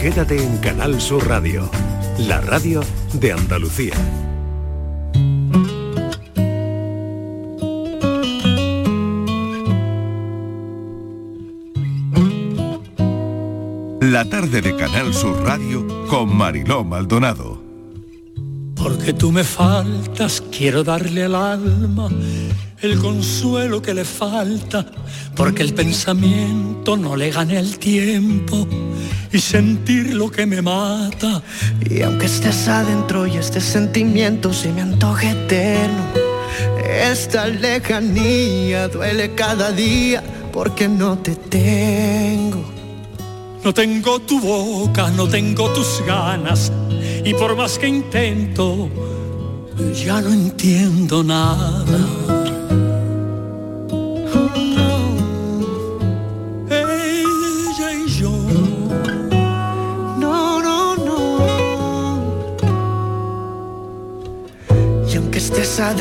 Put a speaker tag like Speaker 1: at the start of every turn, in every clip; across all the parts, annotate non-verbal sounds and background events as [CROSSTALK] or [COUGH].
Speaker 1: Quédate en Canal Sur Radio, la radio de Andalucía.
Speaker 2: La tarde de Canal Sur Radio con Mariló Maldonado.
Speaker 3: Porque tú me faltas, quiero darle al alma el consuelo que le falta, porque el pensamiento no le gane el tiempo y sentir lo que me mata.
Speaker 4: Y aunque estés adentro y este sentimiento se me antoje eterno, esta lejanía duele cada día porque no te tengo.
Speaker 3: No tengo tu boca, no tengo tus ganas, y por más que intento, ya no entiendo nada.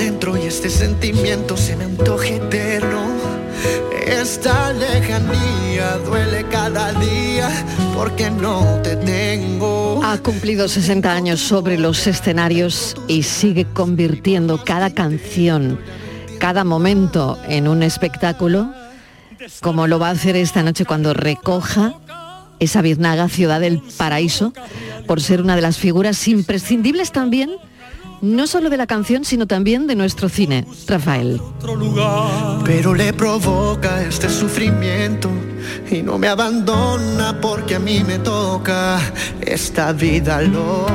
Speaker 3: Y
Speaker 4: este sentimiento se me antoje eterno, esta lejanía duele cada día porque no te tengo.
Speaker 5: Ha cumplido 60 años sobre los escenarios y sigue convirtiendo cada canción, cada momento en un espectáculo, como lo va a hacer esta noche cuando recoja esa biznaga ciudad del paraíso, por ser una de las figuras imprescindibles también, no solo de la canción, sino también de nuestro cine. Rafael.
Speaker 4: Pero le provoca este sufrimiento y no me abandona porque a mí me toca esta vida loca.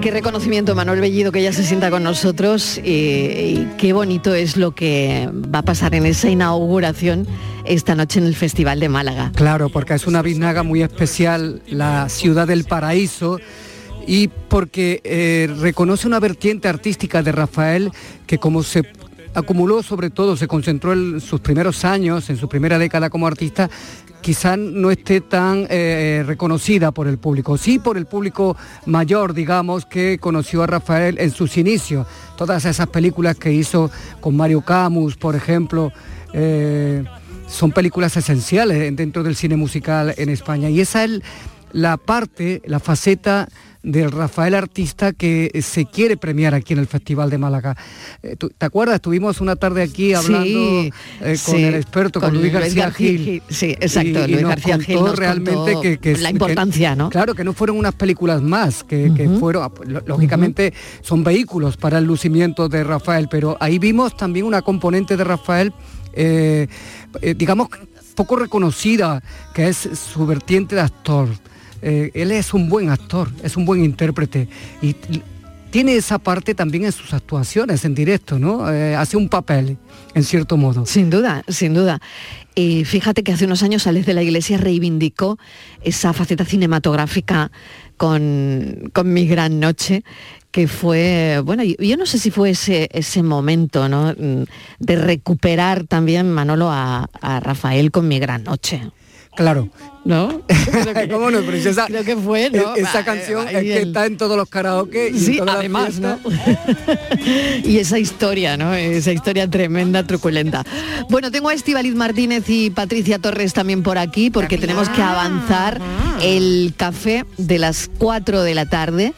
Speaker 5: Qué reconocimiento, Manuel Bellido, que ya se sienta con nosotros y, y qué bonito es lo que va a pasar en esa inauguración esta noche en el Festival de Málaga.
Speaker 6: Claro, porque es una biznaga muy especial, la ciudad del paraíso, y porque eh, reconoce una vertiente artística de Rafael que como se acumuló sobre todo, se concentró en sus primeros años, en su primera década como artista, quizás no esté tan eh, reconocida por el público, sí por el público mayor, digamos, que conoció a Rafael en sus inicios. Todas esas películas que hizo con Mario Camus, por ejemplo, eh, son películas esenciales dentro del cine musical en España. Y esa es la parte, la faceta del Rafael Artista que se quiere premiar aquí en el Festival de Málaga. Eh, ¿tú- ¿Te acuerdas? Tuvimos una tarde aquí hablando
Speaker 5: Sí,
Speaker 6: eh, con
Speaker 5: sí,
Speaker 6: el experto, con,
Speaker 5: con
Speaker 6: Luis García
Speaker 5: García
Speaker 6: Gil.
Speaker 5: Gil. Sí, exacto,
Speaker 6: Y, y
Speaker 5: Luis
Speaker 6: nos
Speaker 5: García Gil
Speaker 6: contó
Speaker 5: nos
Speaker 6: realmente
Speaker 5: contó
Speaker 6: que, que-
Speaker 5: la
Speaker 6: que-
Speaker 5: importancia, ¿no?
Speaker 6: Claro, que no fueron unas películas más, que, que fueron, ah, lo- lógicamente, son vehículos para el lucimiento de Rafael, pero ahí vimos también una componente de Rafael, eh, eh, digamos, poco reconocida, que es su vertiente de actor. Eh, él es un buen actor, es un buen intérprete y tiene esa parte también en sus actuaciones en directo, ¿no? Eh, hace un papel, en cierto modo.
Speaker 5: Sin duda, sin duda. Y fíjate que hace unos años Alex de la Iglesia reivindicó esa faceta cinematográfica con, con Mi Gran Noche, que fue, bueno, yo, yo no sé si fue ese, ese momento, ¿no? Mm, De recuperar también, Manolo, a, a Rafael con Mi Gran Noche.
Speaker 6: Claro.
Speaker 5: ¿No? [LAUGHS]
Speaker 6: ¿Cómo no? Pero si esa,
Speaker 5: Creo que fue, ¿no?
Speaker 6: e- Esa
Speaker 5: Va,
Speaker 6: canción
Speaker 5: va,
Speaker 6: es
Speaker 5: y
Speaker 6: que
Speaker 5: el-
Speaker 6: está en todos los karaoke y
Speaker 5: Sí, además, ¿no? [LAUGHS] y esa historia, ¿no? Esa historia tremenda, truculenta. Bueno, tengo a Estivaliz Martínez y Patricia Torres también por aquí porque tenemos que avanzar el café de las 4 de la tarde.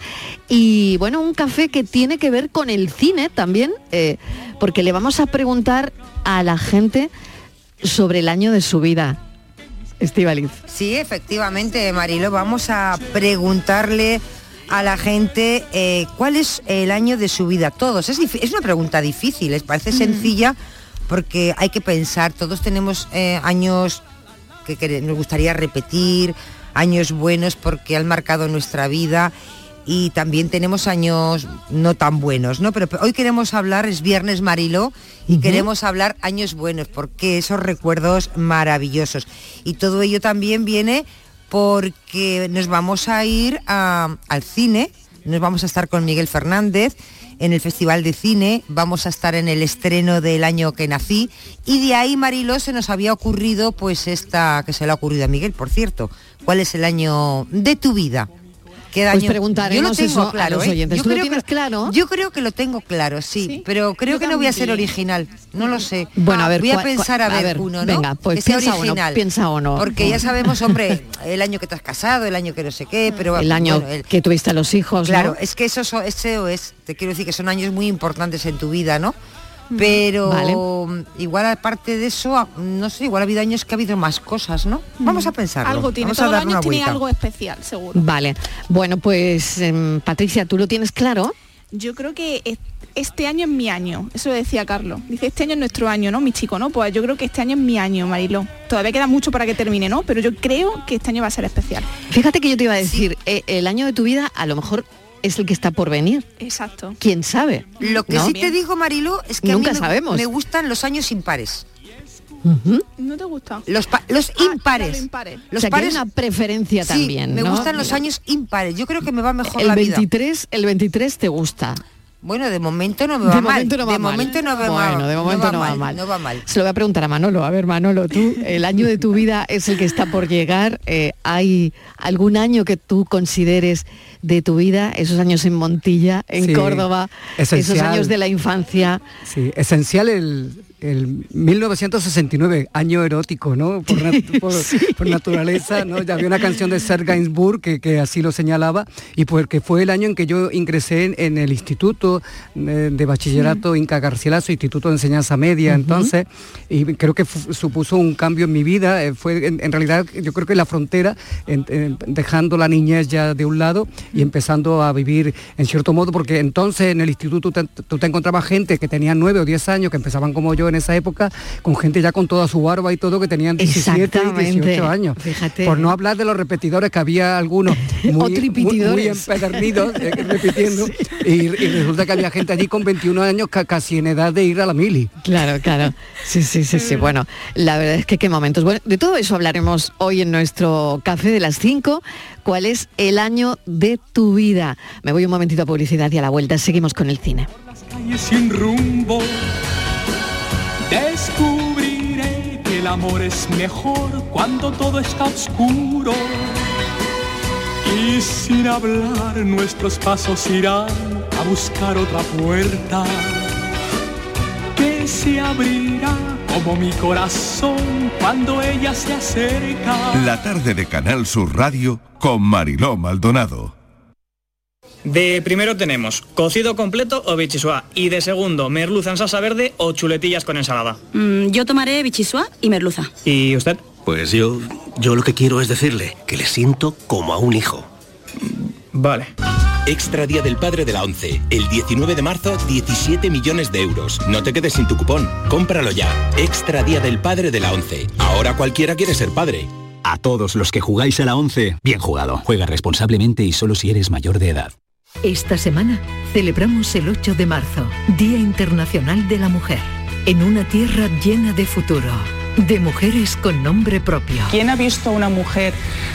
Speaker 5: Y bueno, un café que tiene que ver con el cine también, eh, porque le vamos a preguntar a la gente sobre el año de su vida. Estivaliz.
Speaker 7: Sí, efectivamente, Marilo, vamos a preguntarle a la gente eh, cuál es el año de su vida. Todos. Es, una pregunta difícil, les parece sencilla porque hay que pensar, todos tenemos eh, años que nos gustaría repetir, años buenos porque han marcado nuestra vida y también tenemos años no tan buenos, ¿no? Pero hoy queremos hablar, es viernes Marilo, y queremos hablar años buenos, porque esos recuerdos maravillosos. Y todo ello también viene porque nos vamos a ir a- al cine, nos vamos a estar con Miguel Fernández en el Festival de Cine, vamos a estar en el estreno del año que nací y de ahí Marilo se nos había ocurrido pues esta que se le ha ocurrido a Miguel, por cierto. ¿Cuál es el año de tu vida? Queda
Speaker 5: Pues preguntaremos
Speaker 7: yo lo tengo
Speaker 5: eso a
Speaker 7: claro, ¿eh?
Speaker 5: oyentes.
Speaker 7: Yo
Speaker 5: ¿Tú lo
Speaker 7: creo
Speaker 5: tienes
Speaker 7: que,
Speaker 5: claro?
Speaker 7: Yo creo que lo tengo claro, sí, pero creo que no voy a ser original. No lo sé.
Speaker 5: Bueno, a ver,
Speaker 7: voy a
Speaker 5: ¿cuál-
Speaker 7: pensar a ver, uno, ¿no?
Speaker 5: venga, pues
Speaker 7: que sea
Speaker 5: piensa uno,
Speaker 7: original.
Speaker 5: piensa uno.
Speaker 7: Porque ya sabemos, hombre, [LAUGHS] el año que te has casado, el año que no sé qué, pero
Speaker 5: el año
Speaker 7: bueno, el-
Speaker 5: que tuviste a los hijos,
Speaker 7: Claro,
Speaker 5: ¿no?
Speaker 7: es que eso, so- eso es, te quiero decir que son años muy importantes en tu vida, ¿no? Pero
Speaker 5: Vale.
Speaker 7: igual aparte de eso, no sé, igual ha habido años que ha habido más cosas, ¿no? Vamos a pensarlo.
Speaker 8: Algo tiene,
Speaker 7: Vamos a una
Speaker 8: tiene
Speaker 7: vuelta.
Speaker 8: algo especial, seguro.
Speaker 5: Vale. Bueno, pues em, Patricia, ¿tú lo tienes claro?
Speaker 8: Yo creo que es- este año es mi año, eso decía Carlos. Dice, este año es nuestro año, ¿no? Mi chico, ¿no? Pues yo creo que este año es mi año, Marilo. Todavía queda mucho para que termine, ¿no? Pero yo creo que este año va a ser especial.
Speaker 5: Fíjate que yo te iba a decir, eh, el año de tu vida a lo mejor es el que está por venir.
Speaker 8: Exacto.
Speaker 5: ¿Quién sabe?
Speaker 7: Lo que
Speaker 5: ¿No?
Speaker 7: sí te digo, Marilo, es que
Speaker 5: Nunca
Speaker 7: a mí me,
Speaker 5: sabemos.
Speaker 7: me gustan los años impares.
Speaker 8: ¿No te gusta?
Speaker 7: Los, pa- los
Speaker 8: Ah,
Speaker 7: impares.
Speaker 8: claro, impares.
Speaker 7: Los
Speaker 5: o sea, que hay
Speaker 7: pares
Speaker 5: una preferencia
Speaker 7: sí,
Speaker 5: también,
Speaker 7: me
Speaker 5: ¿no?
Speaker 7: gustan los años impares. Yo creo que me va mejor
Speaker 5: El
Speaker 7: la vida.
Speaker 5: 23, el 23 te gusta.
Speaker 7: Bueno, de momento no me
Speaker 5: De
Speaker 7: va mal.
Speaker 5: momento no va
Speaker 7: de
Speaker 5: mal.
Speaker 7: momento no va
Speaker 5: bueno,
Speaker 7: mal.
Speaker 5: de momento no, va, mal.
Speaker 7: No va mal.
Speaker 5: Se lo voy a preguntar a Manolo. A ver, Manolo, tú, el año de tu vida es el que está por llegar. Eh, ¿Hay algún año que tú consideres de tu vida, esos años en Montilla, en
Speaker 6: Sí,
Speaker 5: Córdoba, esos años de la infancia?
Speaker 6: Sí, esencial el, el 1969, año erótico, ¿no? Por, nat- [LAUGHS] por- por naturaleza, ¿no? Ya había una canción de Serge Gainsbourg que, que así lo señalaba y porque fue el año en que yo ingresé en, en el Instituto eh, de Bachillerato Inca Garcilaso, Instituto de Enseñanza Media, entonces, y creo que supuso un cambio en mi vida. eh, fue en, en realidad, yo creo que la frontera, en- dejando la niñez ya de un lado y empezando a vivir en cierto modo, porque entonces en el instituto te- tú te encontrabas gente que tenía nueve o 10 años, que empezaban como yo en esa época, con gente ya con toda su barba y todo, que tenían 17 y
Speaker 5: Exactamente.
Speaker 6: 18 años.
Speaker 5: Fíjate.
Speaker 6: Por no hablar de los repetidores, que había algunos [LAUGHS] muy, muy, muy empedernidos, eh, repitiendo, [LAUGHS] y, y resulta que había gente allí con 21 años ca- casi en edad de ir a la mili.
Speaker 5: Claro, claro. Sí, sí, sí, sí. Bueno, la verdad es que qué momentos. Bueno, de todo eso hablaremos hoy en nuestro café de las 5. ¿Cuál es el año de tu vida? Me voy un momentito a publicidad y a la vuelta seguimos con el cine.
Speaker 3: calles sin rumbo. Descubriré que el amor es mejor cuando todo está oscuro. Y sin hablar nuestros pasos irán a buscar otra puerta que se abrirá como mi corazón cuando ella se acerca.
Speaker 2: La tarde de Canal Sur Radio con Mariló Maldonado.
Speaker 9: De primero tenemos cocido completo o bichisua y de segundo merluza en salsa verde o chuletillas con ensalada.
Speaker 10: Mm, yo tomaré bichisua y merluza.
Speaker 9: ¿Y usted?
Speaker 11: Pues yo, yo lo que quiero es decirle que le siento como a un hijo.
Speaker 9: Vale.
Speaker 12: Extra Día del Padre de la ONCE. El 19 de marzo, 17 millones de euros. No te quedes sin tu cupón. Cómpralo ya. Extra Día del Padre de la ONCE. Ahora cualquiera quiere ser padre.
Speaker 13: A todos los que jugáis a la 11, bien jugado. Juega responsablemente y solo si eres mayor de edad.
Speaker 14: Esta semana celebramos el 8 de marzo, Día Internacional de la Mujer, en una tierra llena de futuro, de mujeres con nombre propio.
Speaker 15: ¿Quién ha visto a una mujer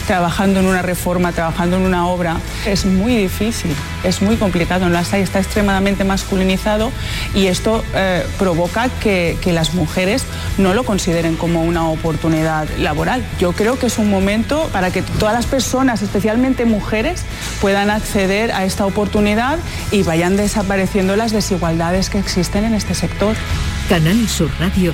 Speaker 15: trabajando en una reforma, trabajando en una obra? Es muy difícil, es muy complicado. En las hay está extremadamente masculinizado y esto eh, provoca que, que las mujeres no lo consideren como una oportunidad laboral. Yo creo que es un momento para que todas las personas, especialmente mujeres, puedan acceder a esta oportunidad y vayan desapareciendo las desigualdades que existen en este sector.
Speaker 14: Canal Sur Radio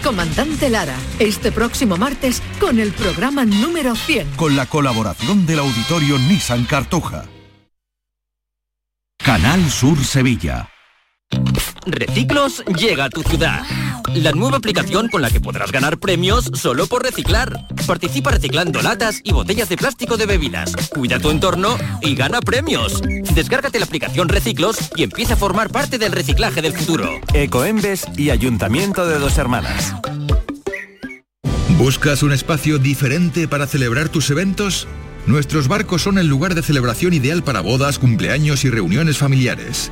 Speaker 14: Comandante Lara, este próximo martes con el programa número 100.
Speaker 2: Con la colaboración del auditorio Nissan Cartuja. Canal Sur Sevilla.
Speaker 16: Reciclos llega a tu ciudad. La nueva aplicación con la que podrás ganar premios solo por reciclar. Participa reciclando latas y botellas de plástico de bebidas. Cuida tu entorno y gana premios. Descárgate la aplicación Reciclos y empieza a formar parte del reciclaje del futuro.
Speaker 17: Ecoembes y Ayuntamiento de Dos Hermanas.
Speaker 18: ¿Buscas un espacio diferente para celebrar tus eventos? Nuestros barcos son el lugar de celebración ideal para bodas, cumpleaños y reuniones familiares.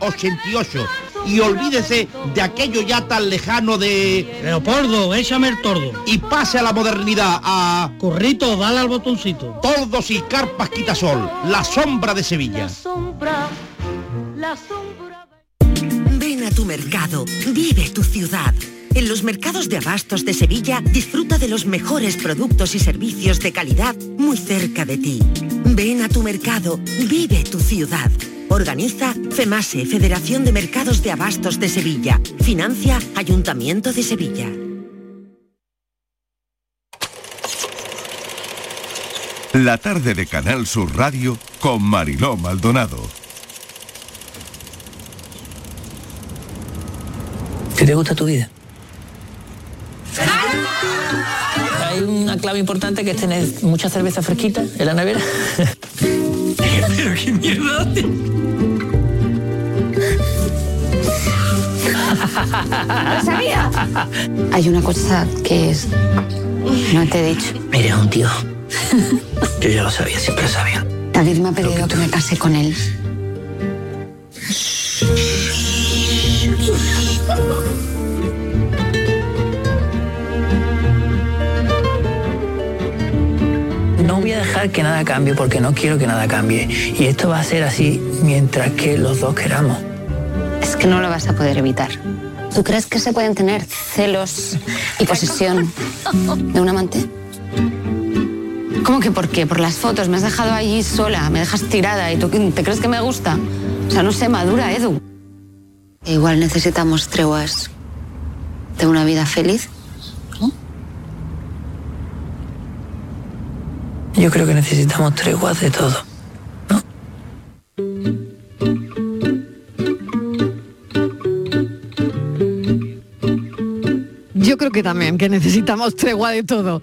Speaker 19: 88 y olvídese de aquello ya tan lejano de...
Speaker 20: Leopoldo, échame el tordo.
Speaker 19: Y pase a la modernidad, a...
Speaker 20: Corrito, dale al botoncito.
Speaker 19: Tordos y carpas quitasol, la sombra de Sevilla.
Speaker 21: La sombra, la sombra.
Speaker 22: Ven a tu mercado, vive tu ciudad. En los mercados de abastos de Sevilla disfruta de los mejores productos y servicios de calidad muy cerca de ti. Ven a tu mercado, vive tu ciudad. Organiza FEMASE, Federación de Mercados de Abastos de Sevilla. Financia Ayuntamiento de Sevilla.
Speaker 2: La tarde de Canal Sur Radio con Mariló Maldonado.
Speaker 23: ¿Qué te gusta tu vida? Hay una clave importante que es tener mucha cerveza fresquita en la nevera. [LAUGHS] Pero qué mierda.
Speaker 24: ¡Lo sabía! Hay una cosa que es... No te he dicho.
Speaker 23: Eres un tío. Yo ya lo sabía, siempre lo sabía.
Speaker 24: David me ha pedido que me case con él.
Speaker 23: Dejar que nada cambie porque no quiero que nada cambie. Y esto va a ser así mientras que los dos queramos.
Speaker 24: Es que no lo vas a poder evitar. ¿Tú crees que se pueden tener celos y posesión de un amante? ¿Cómo que por qué? Por las fotos. Me has dejado allí sola, me dejas tirada y tú te crees que me gusta. O sea, no sé, madura, Edu. Igual necesitamos treguas de una vida feliz.
Speaker 23: Yo creo que necesitamos treguas de todo.
Speaker 5: Yo creo que también, que necesitamos tregua de todo.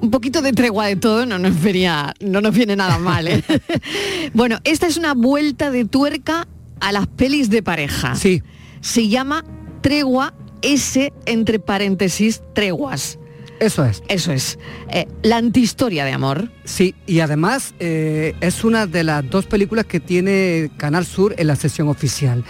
Speaker 5: Un poquito de tregua de todo no nos, venía, no nos viene nada mal. ¿eh? [LAUGHS] bueno, esta es una vuelta de tuerca a las pelis de pareja.
Speaker 6: Sí.
Speaker 5: Se llama Tregua S entre paréntesis Treguas.
Speaker 6: Eso es.
Speaker 5: Eso es. Eh, la antihistoria de amor.
Speaker 6: Sí, y además eh, es una de las dos películas que tiene Canal Sur en la sesión oficial.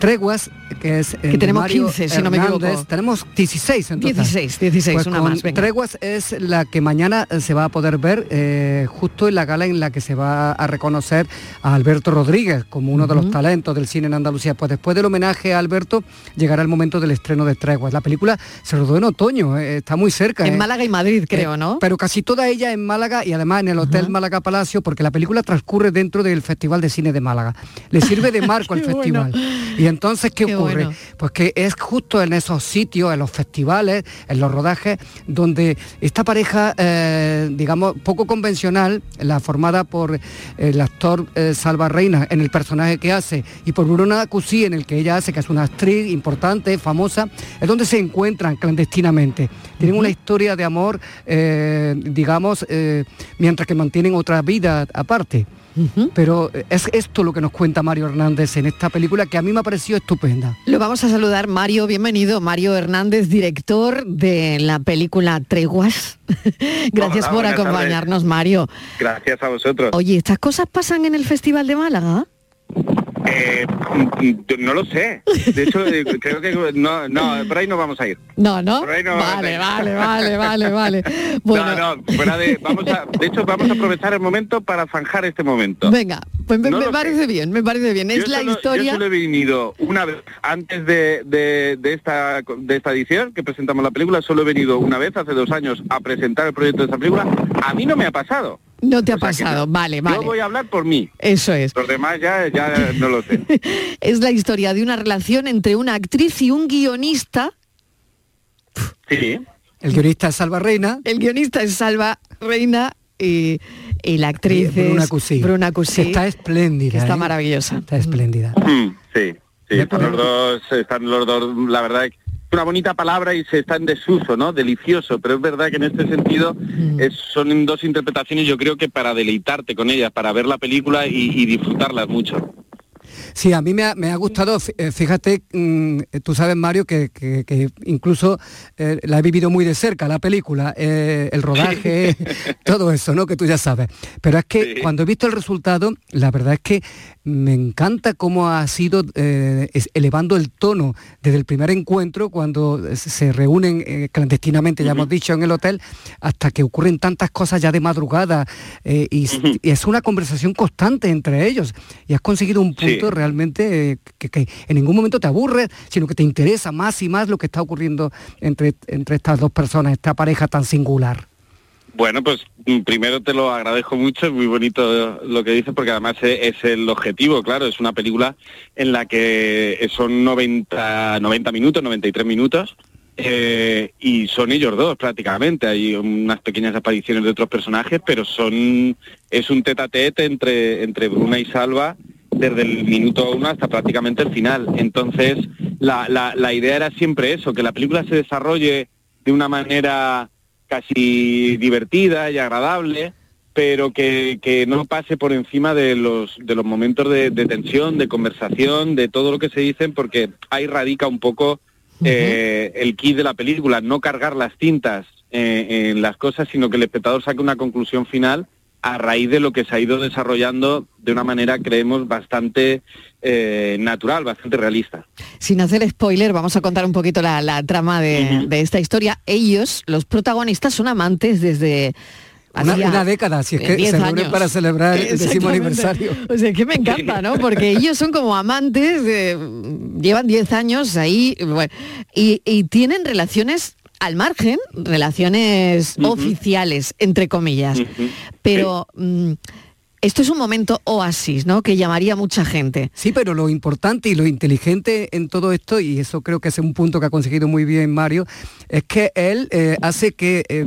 Speaker 6: Treguas, que es...
Speaker 5: Que tenemos 15, si no me equivoco.
Speaker 6: Tenemos 16 entonces.
Speaker 5: 16, 16,
Speaker 6: Pues
Speaker 5: una
Speaker 6: con
Speaker 5: más. venga.
Speaker 6: Treguas es la que mañana eh, se va a poder ver eh, justo en la gala en la que se va a reconocer a Alberto Rodríguez como uno de los talentos del cine en Andalucía. Pues después del homenaje a Alberto llegará el momento del estreno de Treguas. La película se rodó en otoño, eh, está muy cerca.
Speaker 5: En
Speaker 6: eh.
Speaker 5: Málaga y Madrid, creo,
Speaker 6: Eh,
Speaker 5: ¿no?
Speaker 6: Pero casi toda ella en Málaga y además en el Hotel Málaga Palacio, porque la película transcurre dentro del Festival de Cine de Málaga. Le sirve de marco al [LAUGHS]
Speaker 5: bueno.
Speaker 6: festival. Y entonces, ¿qué,
Speaker 5: Qué
Speaker 6: ocurre?
Speaker 5: bueno.
Speaker 6: Pues que es justo en esos sitios, en los festivales, en los rodajes, donde esta pareja, eh, digamos, poco convencional, la formada por el actor eh, Salva Reina en el personaje que hace y por Bruna Cusí en el que ella hace, que es una actriz importante, famosa, es donde se encuentran clandestinamente. Tienen una historia de amor, eh, digamos, eh, mientras que mantienen otra vida aparte. Pero es esto lo que nos cuenta Mario Hernández en esta película que a mí me ha parecido estupenda.
Speaker 5: Lo vamos a saludar, Mario, bienvenido. Mario Hernández, director de la película Treguas. [LAUGHS] Gracias
Speaker 25: Hola,
Speaker 5: por acompañarnos, Mario.
Speaker 25: Gracias a vosotros.
Speaker 5: Oye, ¿estas cosas pasan en el Festival de Málaga?
Speaker 26: Eh, no lo sé. De hecho, eh, [LAUGHS] creo que no, no, por ahí no vamos a ir.
Speaker 5: No, ¿no?
Speaker 26: Por ahí no [LAUGHS]
Speaker 5: vale, vale, vale, vale, vale. Bueno,
Speaker 26: No, no, fuera de, vamos a, de hecho, vamos a aprovechar el momento para zanjar este momento.
Speaker 5: venga, pues me,
Speaker 26: No
Speaker 5: me
Speaker 26: lo
Speaker 5: parece bien, me parece bien. Es la historia...
Speaker 26: Yo solo he venido una vez antes de, de- de esta de esta edición que presentamos la película, solo he venido una vez hace dos años a presentar el proyecto de esta película. A mí no me ha pasado.
Speaker 5: No te ha
Speaker 26: O sea que
Speaker 5: pasado,
Speaker 26: no.
Speaker 5: vale, vale.
Speaker 26: Yo voy a hablar por mí.
Speaker 5: Eso es.
Speaker 26: Los demás ya, ya no lo sé. [LAUGHS]
Speaker 5: Es la historia de una relación entre una actriz y un guionista.
Speaker 26: Sí.
Speaker 6: El guionista es Salva Reina.
Speaker 5: El guionista es Salva Reina y, y la actriz
Speaker 6: Bruna
Speaker 5: es
Speaker 6: Cusí.
Speaker 5: Bruna Cusí,
Speaker 6: Está espléndida.
Speaker 5: que está
Speaker 6: ¿eh?
Speaker 5: maravillosa.
Speaker 6: Está espléndida.
Speaker 26: Mm, sí, sí, están los dos, están los dos, la verdad es una bonita palabra y se está en desuso, ¿no? Delicioso, pero es verdad que en este sentido es- son dos interpretaciones, yo creo que para deleitarte con ellas, para ver la película y, y disfrutarlas mucho.
Speaker 6: Sí, a mí me ha, me ha gustado, eh, fíjate, mm, tú sabes Mario que, que- que incluso eh, la he vivido muy de cerca, la película, eh, el rodaje, [LAUGHS] todo eso, ¿no? Que tú ya sabes. Pero es que cuando he visto el resultado, la verdad es que me encanta cómo ha sido eh, elevando el tono desde el primer encuentro, cuando se- reúnen clandestinamente, ya hemos dicho, en el hotel, hasta que ocurren tantas cosas ya de madrugada. y, es una conversación constante entre ellos. Y has conseguido un punto realmente eh, que, en ningún momento te aburre, sino que te interesa más y más lo que está ocurriendo entre, entre estas dos personas, esta pareja tan singular.
Speaker 26: Bueno, pues mm, primero te lo agradezco mucho, es muy bonito lo que dices, porque además es el objetivo, claro, es una película en la que son 90, 90 minutos, 93 minutos, eh, y son ellos dos prácticamente, hay unas pequeñas apariciones de otros personajes, pero son es un tete a tete entre, entre Bruna y Salva desde el minuto uno hasta prácticamente el final. Entonces, la, la, la idea era siempre eso, que la película se desarrolle de una manera casi divertida y agradable, pero que, que no pase por encima de los, de los momentos de, de tensión, de conversación, de todo lo que se dicen, porque ahí radica un poco eh, el kit de la película, no cargar las tintas eh, en las cosas, sino que el espectador saque una conclusión final a raíz de lo que se ha ido desarrollando de una manera, creemos, bastante eh, natural, bastante realista.
Speaker 5: Sin hacer spoiler, vamos a contar un poquito la, la trama de, de esta historia. Ellos, los protagonistas, son amantes desde...
Speaker 6: Una, una década, si es
Speaker 5: eh,
Speaker 6: que
Speaker 5: 10
Speaker 6: se reúnen para celebrar el décimo aniversario.
Speaker 5: O sea, que me encanta, ¿no? Porque [LAUGHS] ellos son como amantes, eh, llevan 10 años ahí bueno, y, y tienen relaciones al margen, relaciones oficiales, entre comillas. Pero mm, esto es un momento oasis, ¿no? Que llamaría a mucha gente.
Speaker 6: Sí, pero lo importante y lo inteligente en todo esto, y eso creo que es un punto que ha conseguido muy bien Mario, es que él eh, hace que eh,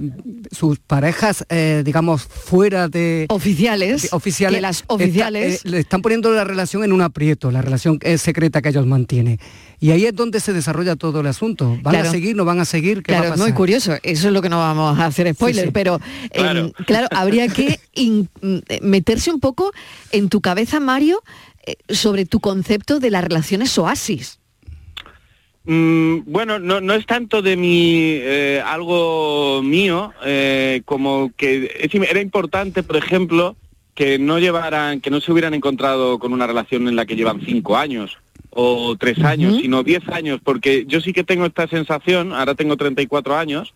Speaker 6: sus parejas, eh, digamos, fuera de...
Speaker 5: Oficiales.
Speaker 6: oficiales
Speaker 5: que las
Speaker 6: está-
Speaker 5: oficiales...
Speaker 6: eh, le están poniendo la relación en un aprieto, la relación eh, secreta que ellos mantienen. Y ahí es donde se desarrolla todo el asunto. ¿Van
Speaker 5: Claro.
Speaker 6: a seguir, no van a seguir? ¿Qué va a
Speaker 5: Claro, es muy curioso. Eso es lo que no vamos a hacer spoiler,
Speaker 6: Sí, sí.
Speaker 5: pero em, claro. habría que [LAUGHS] eh, meterse un poco en tu cabeza, Mario, eh, sobre tu concepto de las relaciones oasis.
Speaker 26: Mm, bueno, no, no es tanto de mi eh, algo mío eh, como que es- era importante, por ejemplo, que no llevaran, que no se hubieran encontrado con una relación en la que llevan cinco años o tres años, sino diez años, porque yo sí que tengo esta sensación, ahora tengo 34 años,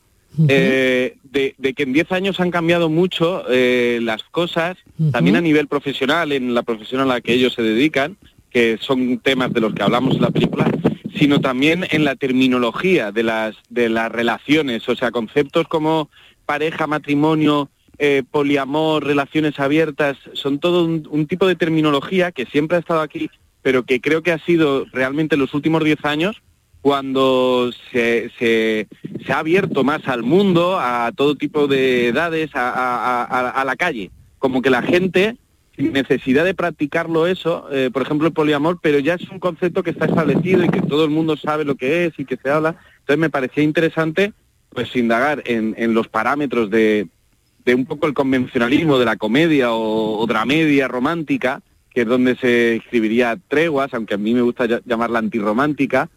Speaker 26: eh, de, de que en 10 años han cambiado mucho eh, las cosas, también a nivel profesional, en la profesión a la que ellos se dedican, que son temas de los que hablamos en la película, sino también en la terminología de las, de las relaciones, o sea, conceptos como pareja, matrimonio, eh, poliamor, relaciones abiertas, son todo un, un tipo de terminología que siempre ha estado aquí, pero que creo que ha sido realmente en los últimos 10 años cuando se, se- se ha abierto más al mundo, a todo tipo de edades, a, la calle. Como que la gente, sin necesidad de practicarlo eso, eh, por ejemplo el poliamor, pero ya es un concepto que está establecido y que todo el mundo sabe lo que es y que se habla. Entonces me parecía interesante pues indagar en, en los parámetros de, de un poco el convencionalismo de la comedia o, o dramedia romántica, que es donde se escribiría treguas, aunque a mí me gusta ll- llamarla antirromántica,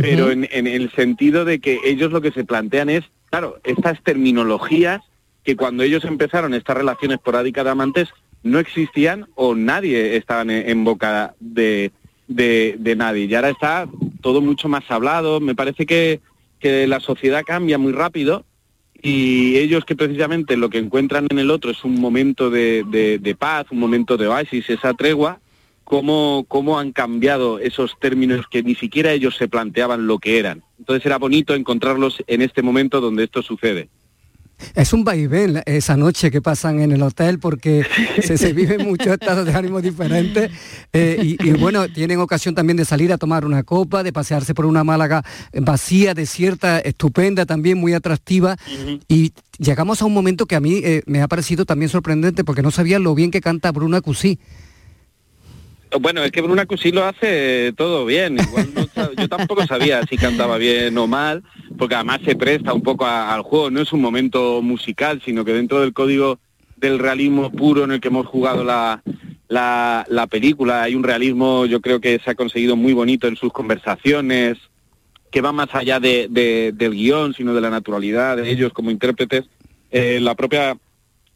Speaker 26: pero en, en el sentido de que ellos lo que se plantean es, claro, estas terminologías que cuando ellos empezaron estas relaciones porádicas de amantes no existían o nadie estaba en, en boca de, de, de nadie. Y ahora está todo mucho más hablado. Me parece que, que la sociedad cambia muy rápido y ellos que precisamente lo que encuentran en el otro es un momento de, de- de paz, un momento de oasis, esa tregua, cómo, cómo han cambiado esos términos que ni siquiera ellos se planteaban lo que eran. Entonces era bonito encontrarlos en este momento donde esto sucede.
Speaker 6: Es un vaivén esa noche que pasan en el hotel porque [LAUGHS] se, se viven muchos estados de ánimo diferentes eh, y, y bueno, tienen ocasión también de salir a tomar una copa, de pasearse por una Málaga vacía, desierta, estupenda, también muy atractiva y llegamos a un momento que a mí eh, me ha parecido también sorprendente porque no sabía lo bien que canta Bruna Cusí.
Speaker 26: Bueno, es que Bruna Cusí lo hace todo bien. Igual no yo tampoco sabía si cantaba bien o mal, porque además se presta un poco al juego. No es un momento musical, sino que dentro del código del realismo puro en el que hemos jugado la, la, la película hay un realismo, yo creo que se ha conseguido muy bonito en sus conversaciones, que va más allá de- de- del guion, sino de la naturalidad de ellos como intérpretes. Eh, la propia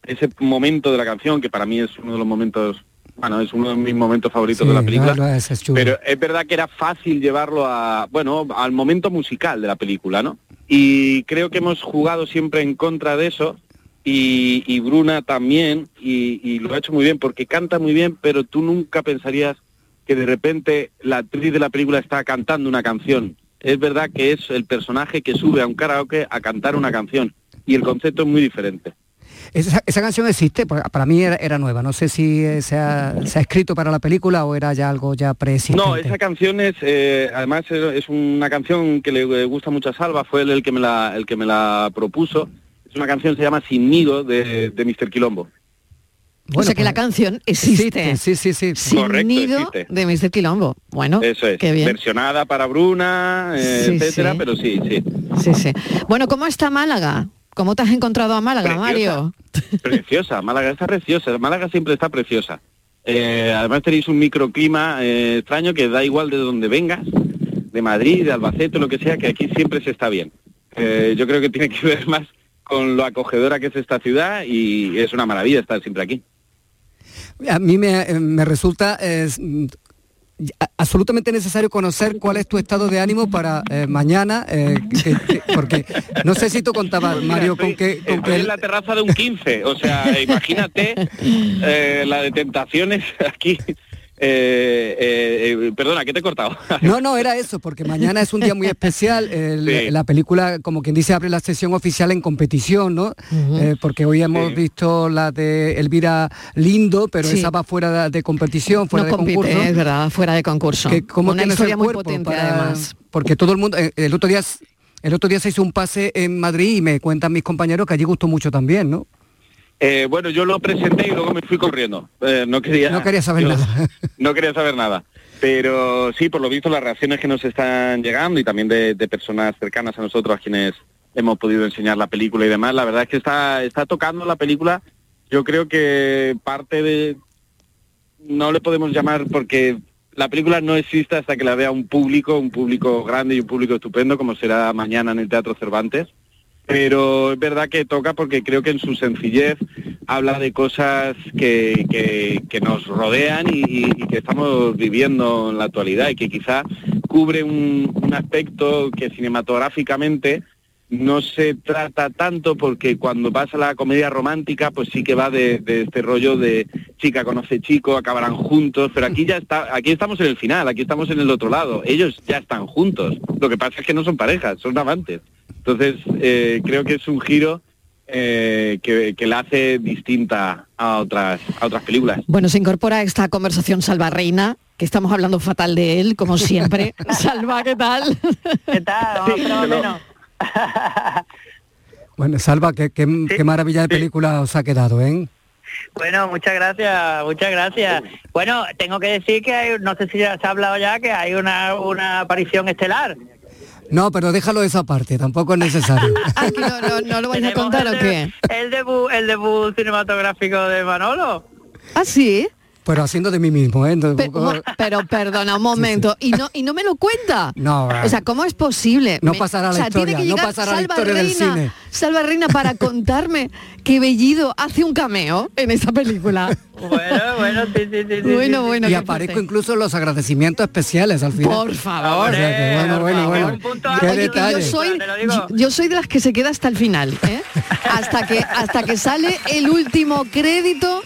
Speaker 26: ese momento de la canción, que para mí es uno de los momentos, bueno, es uno de mis momentos favoritos de la película.
Speaker 6: no, no, es- es chulo.
Speaker 26: Pero es verdad que era fácil llevarlo a, bueno, al momento musical de la película, ¿no? Y creo que hemos jugado siempre en contra de eso y, y Bruna también y, y lo ha hecho muy bien porque canta muy bien, pero tú nunca pensarías que de repente la actriz de la película está cantando una canción. Es verdad que es el personaje que sube a un karaoke a cantar una canción y el concepto es muy diferente.
Speaker 6: Esa, esa canción existe, porque para mí era, era nueva, no sé si eh, se ha, se ha escrito para la película o era ya algo ya preexistente.
Speaker 26: No, esa canción es, eh, además es una canción que le gusta mucho a Salva, fue él el que me la, el que me la propuso. Es una canción que se llama Sin Nido de, de Mr. Quilombo.
Speaker 5: o sea que la canción existe.
Speaker 6: Sí, sí, sí.
Speaker 5: Sin
Speaker 26: Correcto,
Speaker 5: nido
Speaker 26: existe.
Speaker 5: de Mr. Quilombo. Bueno,
Speaker 26: Eso es,
Speaker 5: qué bien.
Speaker 26: versionada para Bruna, eh,
Speaker 5: Sí,
Speaker 26: etcétera,
Speaker 5: sí.
Speaker 26: pero sí, sí.
Speaker 5: Sí, sí. Bueno, ¿cómo está Málaga? ¿Cómo te has encontrado a Málaga, Mario? [LAUGHS]
Speaker 26: Preciosa, Málaga está preciosa, Málaga siempre está preciosa. Eh, además tenéis un microclima eh, extraño que da igual de donde vengas, de Madrid, de Albacete, lo que sea, que aquí siempre se está bien. Eh, yo creo que tiene que ver más con lo acogedora que es esta ciudad y es una maravilla estar siempre aquí.
Speaker 6: A mí me, me resulta absolutamente necesario conocer cuál es tu estado de ánimo para eh, mañana, eh, que- que- porque no sé si tú contabas, Mario, con que... con
Speaker 26: Estoy
Speaker 6: que
Speaker 26: en la terraza de un 15, o sea, imagínate [LAUGHS] eh, la de tentaciones aquí. Eh, eh, eh, perdona, ¿qué te he cortado? [LAUGHS]
Speaker 6: No, no, era eso, porque mañana es un día muy especial. el-
Speaker 26: Sí.
Speaker 6: La película, como quien dice, abre la sesión oficial en competición, ¿no? Eh, porque hoy hemos visto la de Elvira Lindo, pero
Speaker 5: Sí.
Speaker 6: esa va fuera de, de competición, fuera
Speaker 5: no
Speaker 6: de
Speaker 5: compite,
Speaker 6: concurso.
Speaker 5: es verdad, fuera de concurso.
Speaker 6: que cómo
Speaker 5: Una
Speaker 6: tienes
Speaker 5: historia
Speaker 6: el
Speaker 5: muy
Speaker 6: cuerpo
Speaker 5: potente,
Speaker 6: para-
Speaker 5: además.
Speaker 6: Porque todo el mundo, eh, el otro día, el otro día se hizo un pase en Madrid y me cuentan mis compañeros que allí gustó mucho también, ¿no?
Speaker 26: Eh, bueno, yo lo presenté y luego me fui corriendo. Eh, no quería,
Speaker 6: No quería saber
Speaker 26: yo
Speaker 6: nada. [LAUGHS]
Speaker 26: No quería saber nada. Pero sí, por lo visto, las reacciones que nos están llegando y también de, de personas cercanas a nosotros, a quienes hemos podido enseñar la película y demás, la verdad es que está, está tocando la película. Yo creo que parte de... No le podemos llamar porque la película no existe hasta que la vea un público, un público grande y un público estupendo, como será mañana en el Teatro Cervantes pero es verdad que toca porque creo que en su sencillez habla de cosas que, nos rodean y, que estamos viviendo en la actualidad y que quizá cubre un, aspecto que cinematográficamente no se trata tanto porque cuando vas a la comedia romántica pues sí que va de, de este rollo de chica conoce chico, acabarán juntos, pero aquí ya está, aquí estamos en el final, aquí estamos en el otro lado, ellos ya están juntos, lo que pasa es que no son parejas, son amantes. Entonces, eh, creo que es un giro eh, que, que la hace distinta a otras, a otras películas.
Speaker 5: Bueno, se incorpora a esta conversación Salva Reina, que estamos hablando fatal de él, como siempre. [LAUGHS] Salva, ¿qué tal?
Speaker 27: ¿Qué tal? Menos.
Speaker 6: Bueno, Salva, qué, qué- qué maravilla de película os ha quedado, ¿eh?
Speaker 27: Bueno, muchas gracias, muchas gracias. Bueno, tengo que decir que hay, no sé si ya se ha hablado ya, que hay una, una aparición estelar.
Speaker 6: No, pero déjalo esa parte, tampoco es necesario. [LAUGHS]
Speaker 5: Ah, que no, no, no lo vais a contar o qué?
Speaker 27: El debut, el debut cinematográfico de Manolo.
Speaker 5: ¿Ah, sí?
Speaker 6: Pero haciendo de mí mismo, ¿eh? [LAUGHS]
Speaker 5: Pero perdona un [LAUGHS] momento, y no y no me lo cuenta.
Speaker 6: No,
Speaker 5: O sea, ¿cómo es posible?
Speaker 6: No pasará la
Speaker 5: o sea, tiene
Speaker 6: historia,
Speaker 5: que
Speaker 6: no
Speaker 5: llegar
Speaker 6: pasará la
Speaker 5: Salva
Speaker 6: del
Speaker 5: Reina,
Speaker 6: cine.
Speaker 5: Salva Reina para [LAUGHS] contarme que Bellido hace un cameo en esa película.
Speaker 27: Bueno, bueno, sí, sí, sí.
Speaker 5: Bueno, bueno,
Speaker 6: y aparezco
Speaker 5: fuerte.
Speaker 6: incluso en los agradecimientos especiales al final.
Speaker 5: Por favor.
Speaker 6: O sea que, bueno, bueno, bueno. Qué
Speaker 5: Oye, que
Speaker 6: detalle.
Speaker 5: yo soy yo, yo soy de las que se queda hasta el final, ¿eh? hasta que hasta que sale el último crédito,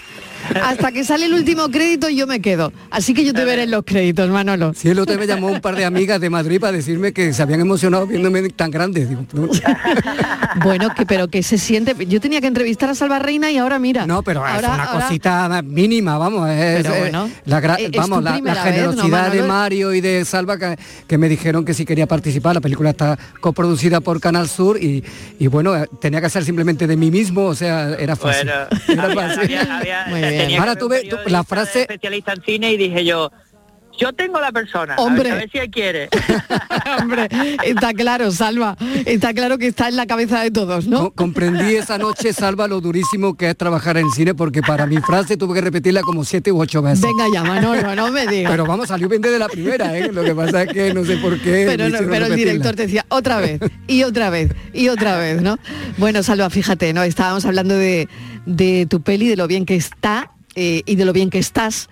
Speaker 5: hasta que sale el último crédito yo me quedo. Así que yo te veré en los créditos, Manolo.
Speaker 6: Sí, el otro me llamó un par de amigas de Madrid para decirme que se habían emocionado viéndome tan grande. Digo, no, [LAUGHS]
Speaker 5: Bueno, que pero que se siente. Yo tenía que entrevistar a Salva Reina y ahora mira.
Speaker 6: no, pero
Speaker 5: ahora,
Speaker 6: es una
Speaker 5: ahora-
Speaker 6: cosita mínima, vamos. Es,
Speaker 5: Pero bueno,
Speaker 6: la, gra-
Speaker 5: es
Speaker 6: vamos, la, la
Speaker 5: primera vez, ¿no,
Speaker 6: generosidad de? Mario y de Salva que, que me dijeron que si quería participar. La película está coproducida por Canal Sur y, y bueno, eh, tenía que ser simplemente de mí mismo, o sea, era fácil.
Speaker 27: Bueno,
Speaker 6: Era
Speaker 27: había-
Speaker 6: fácil.
Speaker 27: había- había-
Speaker 5: Muy bien.
Speaker 27: Que
Speaker 6: Ahora tú- la frase,
Speaker 27: especialista en cine y dije yo, yo tengo la persona, a ver-
Speaker 5: Hombre.
Speaker 27: a ver si él quiere. [LAUGHS]
Speaker 5: Hombre, está claro, Salva. Está claro que está en la cabeza de todos, ¿no?
Speaker 6: co- comprendí esa noche, Salva, lo durísimo que es trabajar en cine, porque para mi frase tuve que repetirla como siete u ocho veces.
Speaker 5: Venga ya, Manolo, no me digas.
Speaker 6: Pero vamos, salió bien desde la primera, ¿eh? Lo que pasa es que no sé por qué.
Speaker 5: Pero, no, pero el director te decía otra vez y otra vez y otra vez, ¿no? Bueno, Salva, fíjate, ¿no? Estábamos hablando de, de tu peli, de lo bien que está eh, y de lo bien que estás.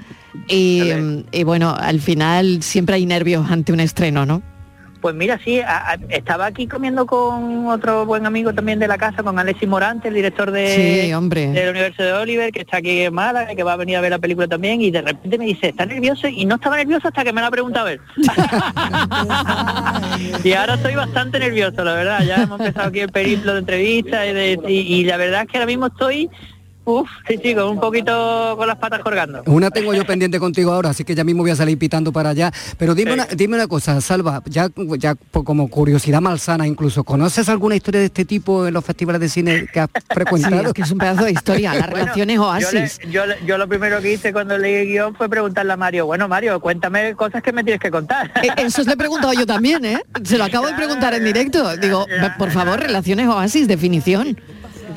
Speaker 5: Y, y bueno, al final siempre hay nervios ante un estreno, ¿no?
Speaker 27: Pues mira, sí, a- a- estaba aquí comiendo con otro buen amigo también de la casa, con Alexis Morante, el director de,
Speaker 5: Sí, hombre.
Speaker 27: del universo de Oliver, que está aquí en Málaga, que va a venir a ver la película también, y de repente me dice, ¿está nervioso? Y no estaba nervioso hasta que me lo ha preguntado él. [LAUGHS] y ahora estoy bastante nervioso, la verdad. Ya hemos empezado aquí el periplo de entrevistas y, de- y- y la verdad es que ahora mismo estoy, uff, sí, sí, con un poquito con las patas colgando.
Speaker 6: Una tengo yo pendiente contigo ahora, así que ya mismo voy a salir pitando para allá. Pero dime, una, dime una cosa, Salva, ya, ya como curiosidad malsana incluso, ¿conoces alguna historia de este tipo en los festivales de cine que has [LAUGHS] frecuentado?
Speaker 5: Sí, es que es un pedazo de historia, las [LAUGHS] relaciones oasis.
Speaker 27: yo, le- yo lo primero que hice cuando leí el guion fue preguntarle a Mario, bueno Mario, cuéntame cosas que me tienes que contar. [LAUGHS]
Speaker 5: Eh, Eso le he preguntado yo también, ¿eh? Se lo acabo de preguntar en directo. Digo, por favor, relaciones oasis, definición.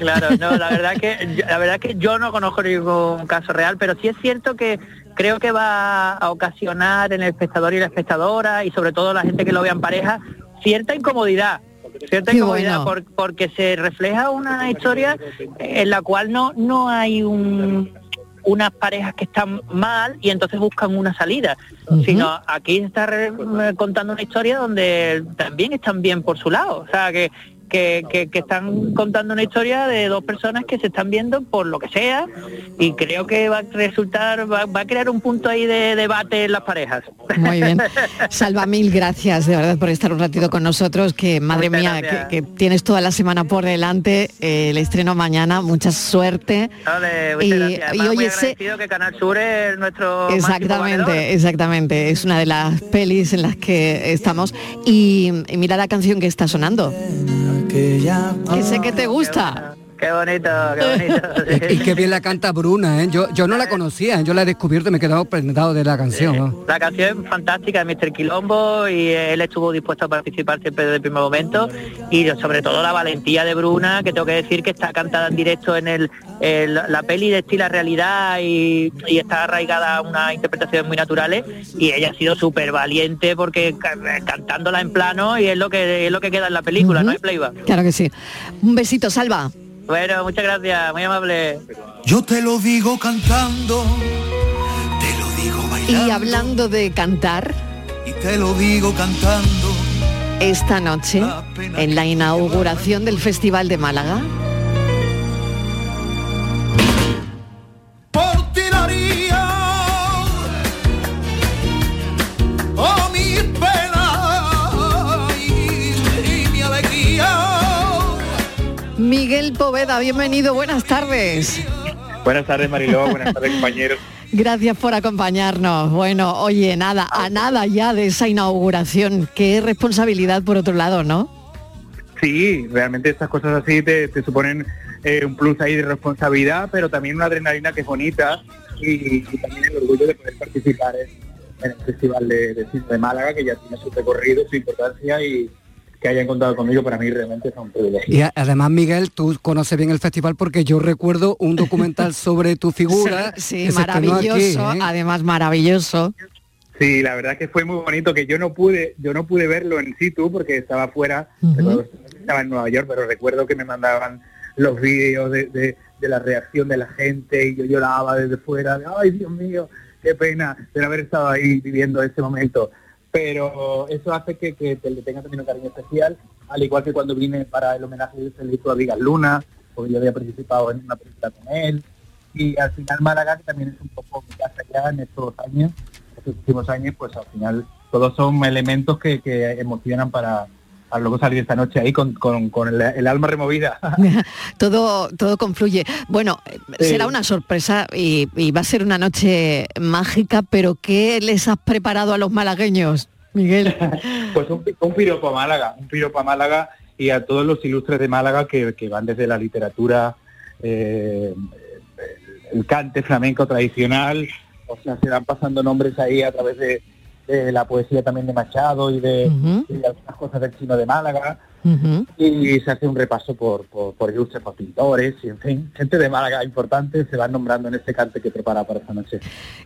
Speaker 27: Claro, no, la verdad que yo- la verdad que yo no conozco ningún caso real, pero sí es cierto que creo que va a ocasionar en el espectador y la espectadora y sobre todo la gente que lo vea en pareja cierta incomodidad. Cierta incomodidad
Speaker 5: bueno.
Speaker 27: porque se refleja una historia en la cual no, no hay un unas parejas que están mal y entonces buscan una salida, sino aquí está re- contando una historia donde también están bien por su lado, o sea que que, que- que están contando una historia de dos personas que se están viendo por lo que sea y creo que va a resultar, va, va a crear un punto ahí de debate en las parejas.
Speaker 5: Muy bien. [LAUGHS] Salva, mil gracias de verdad por estar un ratito con nosotros, que madre
Speaker 27: Muchas
Speaker 5: mía, que, tienes toda la semana por delante, eh, el estreno mañana, mucha suerte.
Speaker 27: Vale,
Speaker 5: Y-
Speaker 27: gracias. Además,
Speaker 5: oye,
Speaker 27: agradecido que Canal Sur es nuestro.
Speaker 5: Exactamente, exactamente. Es una de las pelis en las que estamos. Y, y mira la canción que está sonando. Que sé que te gusta.
Speaker 27: Qué bonito, qué bonito. [LAUGHS]
Speaker 6: Y qué bien la canta Bruna, ¿eh? Yo, yo no la conocía, ¿eh? yo la he descubierto y me he quedado prendado de la canción. ¿no?
Speaker 27: La canción es fantástica de Mr. Quilombo y él estuvo dispuesto a participar siempre desde el primer momento y sobre todo la valentía de Bruna, que tengo que decir que está cantada en directo en el, el- la peli de estilo realidad y, y está arraigada a unas interpretaciones muy naturales y ella ha sido súper valiente porque ca- cantándola en plano y es lo que es lo que queda en la película, no hay playback.
Speaker 5: Claro que sí. Un besito, Salva.
Speaker 27: Bueno, muchas gracias, muy amable.
Speaker 28: Yo te lo digo cantando
Speaker 5: Y hablando de cantar,
Speaker 28: y te lo digo cantando.
Speaker 5: esta noche, en la inauguración del Festival de Málaga,
Speaker 28: Por ti
Speaker 5: Miguel Poveda, bienvenido, buenas tardes.
Speaker 29: Buenas tardes Mariló, buenas tardes compañeros. [LAUGHS]
Speaker 5: Gracias por acompañarnos. Bueno, oye, nada, a nada ya de esa inauguración. Qué responsabilidad por otro lado, ¿no?
Speaker 29: Sí, realmente estas cosas así te, te suponen eh, un plus ahí de responsabilidad, pero también una adrenalina que es bonita y, y también el orgullo de poder participar en, en el Festival de, de Cine de Málaga, que ya tiene su recorrido, su importancia y, que hayan contado conmigo para mí realmente es un privilegio.
Speaker 6: Y además, Miguel, tú conoces bien el festival porque yo recuerdo un documental [LAUGHS] sobre tu figura.
Speaker 5: Sí,
Speaker 6: aquí,
Speaker 5: maravilloso,
Speaker 6: ¿eh?
Speaker 5: además maravilloso.
Speaker 29: Sí, la verdad que fue muy bonito, que yo no pude, yo no pude verlo en situ porque estaba fuera, recuerdo estaba en Nueva York, pero recuerdo que me mandaban los vídeos de, de- de la reacción de la gente y yo lloraba desde fuera, de, ay Dios mío, qué pena de haber estado ahí viviendo ese momento. Pero eso hace que, que te le tenga también un cariño especial, al igual que cuando vine para el homenaje de Federico a Vigas Luna, porque yo había participado en una película con él, y al final Málaga, que también es un poco mi casa ya en estos años, estos últimos años, pues al final todos son elementos que, que emocionan para, para luego salir esta noche ahí con, con- con el, el alma removida. [LAUGHS]
Speaker 5: todo, todo confluye. Bueno, eh,
Speaker 29: Sí.
Speaker 5: será una sorpresa y, y va a ser una noche mágica, pero ¿qué les has preparado a los malagueños, Miguel? [LAUGHS]
Speaker 29: Pues un, un piropo a Málaga, un piropo a Málaga y a todos los ilustres de Málaga que, que van desde la literatura, eh, el cante flamenco tradicional, o sea, se van pasando nombres ahí a través de, de la poesía también de Machado y de, y de algunas cosas del chino de Málaga. y se hace un repaso por, por, por ilustres, por pintores, y en fin, gente de Málaga importante se van nombrando en este cante que prepara para esta noche.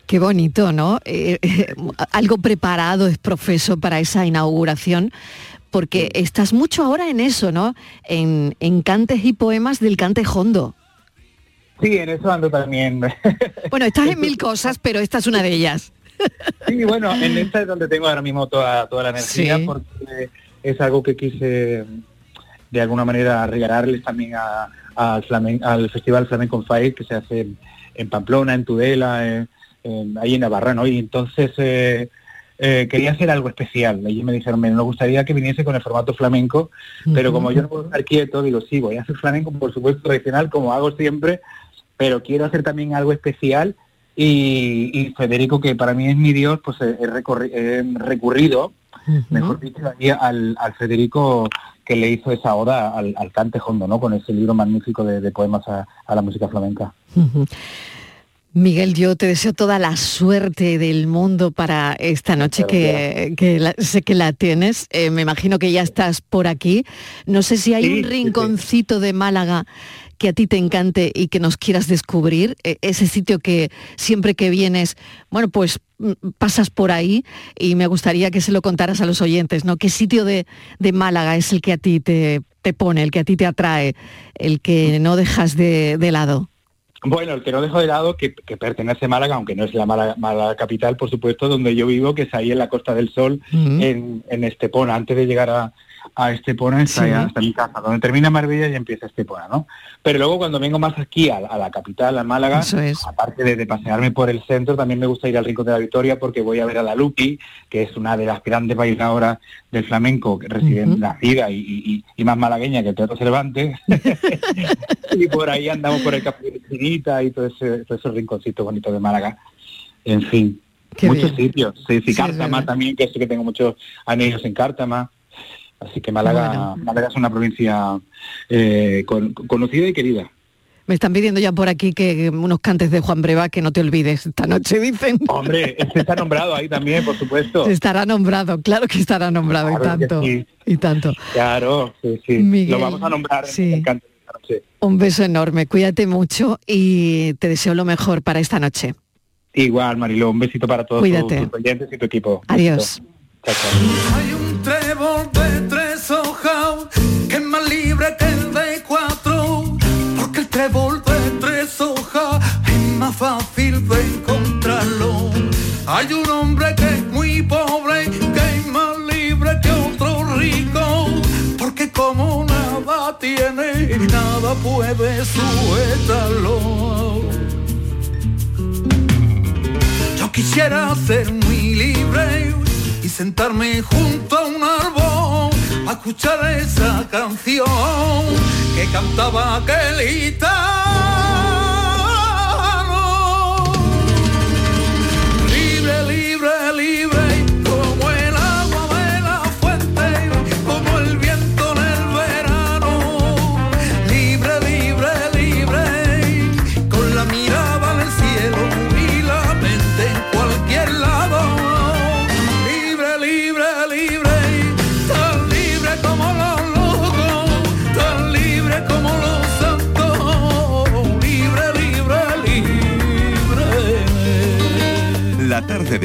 Speaker 5: Qué bonito, ¿no? Eh, eh, algo preparado es profeso para esa inauguración, porque estás mucho ahora en eso, ¿no? En, en cantes y poemas del cante hondo.
Speaker 29: Sí, en eso ando también.
Speaker 5: Bueno, estás en [LAUGHS] mil cosas, pero esta es una de ellas.
Speaker 29: Sí, bueno, en esta es donde tengo ahora mismo toda, toda la energía,
Speaker 5: Sí.
Speaker 29: porque es algo que quise de alguna manera regalarles también a- al, flamen- al Festival Flamenco Fire que se hace en, en Pamplona, en Tudela, en- en- ahí en Navarra, ¿no? Y entonces eh, eh, quería hacer algo especial. Ellos me dijeron, me gustaría que viniese con el formato flamenco, pero como yo no puedo estar quieto, digo, sí, voy a hacer flamenco, por supuesto, tradicional, como hago siempre, pero quiero hacer también algo especial y, y Federico, que para mí es mi Dios, pues he, he recurrido, mejor dicho, al, al Federico que le hizo esa oda al, al cante hondo, ¿no? Con ese libro magnífico de, de poemas a, a la música flamenca.
Speaker 5: Miguel, yo te deseo toda la suerte del mundo para esta noche que, que la- sé que la tienes. Eh, me imagino que ya estás por aquí. No sé si hay
Speaker 29: Sí,
Speaker 5: un
Speaker 29: sí,
Speaker 5: rinconcito de Málaga que a ti te encante y que nos quieras descubrir. Eh, ese sitio que siempre que vienes, bueno, pues mm, pasas por ahí y me gustaría que se lo contaras a los oyentes, ¿no? ¿Qué sitio de, de Málaga es el que a ti te, te pone, el que a ti te atrae, el que no dejas de, de lado?
Speaker 29: Bueno, el que no dejo de lado, que, que pertenece a Málaga, aunque no es la Málaga, Málaga capital, por supuesto, donde yo vivo, que es ahí en la Costa del Sol, en, en Estepona. Antes de llegar a, a Estepona está
Speaker 5: Sí.
Speaker 29: hasta mi casa, donde termina Marbella y empieza Estepona, ¿no? Pero luego cuando vengo más aquí a, a la capital, a Málaga,
Speaker 5: es.
Speaker 29: aparte de, de pasearme por el centro, también me gusta ir al Rincón de la Victoria porque voy a ver a la Lupi, que es una de las grandes bailadoras del flamenco, que reside en nacida y, y- y- y más malagueña que el Teatro Cervantes. [LAUGHS] [LAUGHS] y por ahí andamos por el Chinita y todo ese, todo ese rinconcito bonito de Málaga. En fin,
Speaker 5: Qué
Speaker 29: muchos
Speaker 5: bien.
Speaker 29: sitios. Sí, sí, Cártama también, que sé que tengo muchos amigos en Cártama. Así que Málaga,
Speaker 5: Bueno.
Speaker 29: Málaga es una provincia eh, con- conocida y querida.
Speaker 5: Me están pidiendo ya por aquí que unos cantes de Juan Breva que no te olvides esta noche, dicen.
Speaker 29: Hombre, este está nombrado ahí también, por supuesto.
Speaker 5: Estará nombrado, claro que estará nombrado y
Speaker 29: Claro
Speaker 5: tanto.
Speaker 29: sí.
Speaker 5: Y tanto.
Speaker 29: Claro, sí, sí.
Speaker 5: Miguel,
Speaker 29: Lo vamos a nombrar en el canto de esta noche.
Speaker 5: Un beso enorme, cuídate mucho y te deseo lo mejor para esta noche.
Speaker 29: Igual, Mariló, un besito para todos
Speaker 5: Cuídate.
Speaker 29: tus y tu equipo.
Speaker 5: Adiós.
Speaker 29: Chao, chao.
Speaker 28: De tres hojas que es más libre que el de cuatro, porque el trébol de tres hojas es más fácil de encontrarlo. Hay un hombre que es muy pobre, que es más libre que otro rico, porque como nada tiene, nada puede sujetarlo. Yo quisiera ser muy libre sentarme junto a un árbol a escuchar esa canción que cantaba aquel gitano.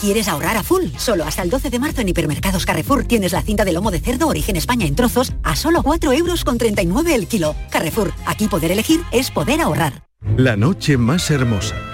Speaker 30: ¿Quieres ahorrar a full? Solo hasta el 12 de marzo en Hipermercados Carrefour tienes la cinta de lomo de cerdo origen España en trozos a solo 4 euros con 39 el kilo. Carrefour, aquí poder elegir es poder ahorrar.
Speaker 2: La noche más hermosa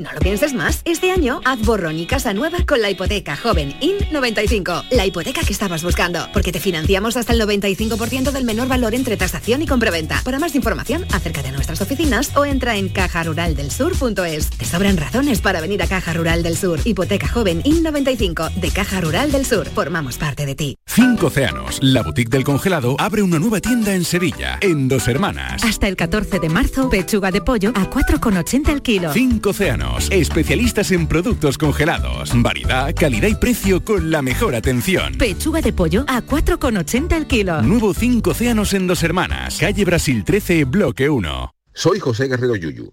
Speaker 31: No lo pienses más. Este año haz borrón y casa nueva con la hipoteca joven IN95. La hipoteca que estabas buscando. Porque te financiamos hasta el 95% del menor valor entre tasación y compraventa. Para más información, acércate a nuestras oficinas o entra en cajaruraldelsur.es. Te sobran razones para venir a Caja Rural del Sur. Hipoteca joven IN95 de Caja Rural del Sur. Formamos parte de ti.
Speaker 32: Cinco Océanos, la boutique del congelado, abre una nueva tienda en Sevilla, en Dos Hermanas.
Speaker 33: Hasta el 14 de marzo, pechuga de pollo a 4,80 el kilo.
Speaker 32: Cinco Océanos, especialistas en productos congelados. Variedad, calidad y precio con la mejor atención.
Speaker 33: Pechuga de pollo a 4,80 el kilo.
Speaker 32: Nuevo Cinco Océanos en Dos Hermanas, calle Brasil 13, bloque 1.
Speaker 25: Soy José Guerrero Yuyu.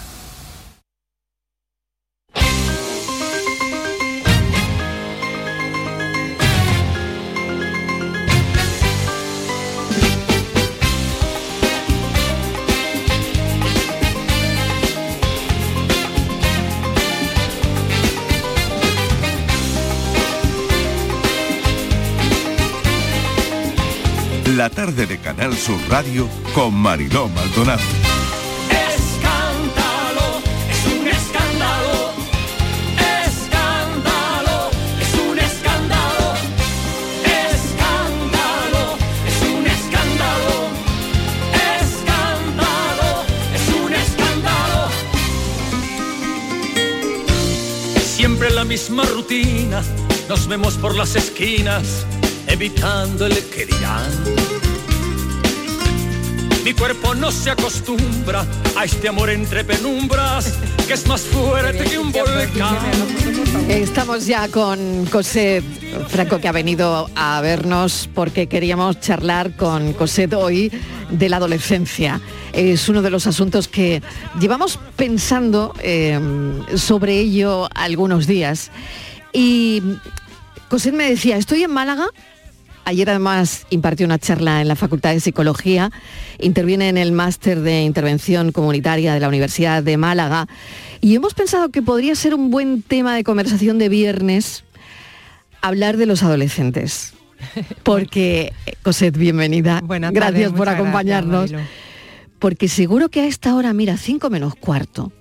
Speaker 2: La tarde de Canal Sur Radio con Mariló Maldonado.
Speaker 28: Escándalo, es un escándalo. Escándalo, es un escándalo. Escándalo, es un escándalo. Escándalo, es un escándalo.
Speaker 34: Siempre la misma rutina, nos vemos por las esquinas, evitando el que dirán. Mi cuerpo no se acostumbra a este amor entre penumbras, que es más fuerte que un volcán.
Speaker 5: Estamos ya con Cosette Franco que ha venido a vernos porque queríamos charlar con Cosette hoy de la adolescencia. Es uno de los asuntos que llevamos pensando eh, sobre ello algunos días. Y Cosette me decía, estoy en Málaga Ayer además impartió una charla en la Facultad de Psicología, interviene en el máster de intervención comunitaria de la Universidad de Málaga y hemos pensado que podría ser un buen tema de conversación de viernes hablar de los adolescentes. Porque, Cosette, bienvenida.
Speaker 35: Buenas
Speaker 5: gracias por
Speaker 35: gracias,
Speaker 5: acompañarnos. Porque seguro que a esta hora, mira, cinco menos cuarto,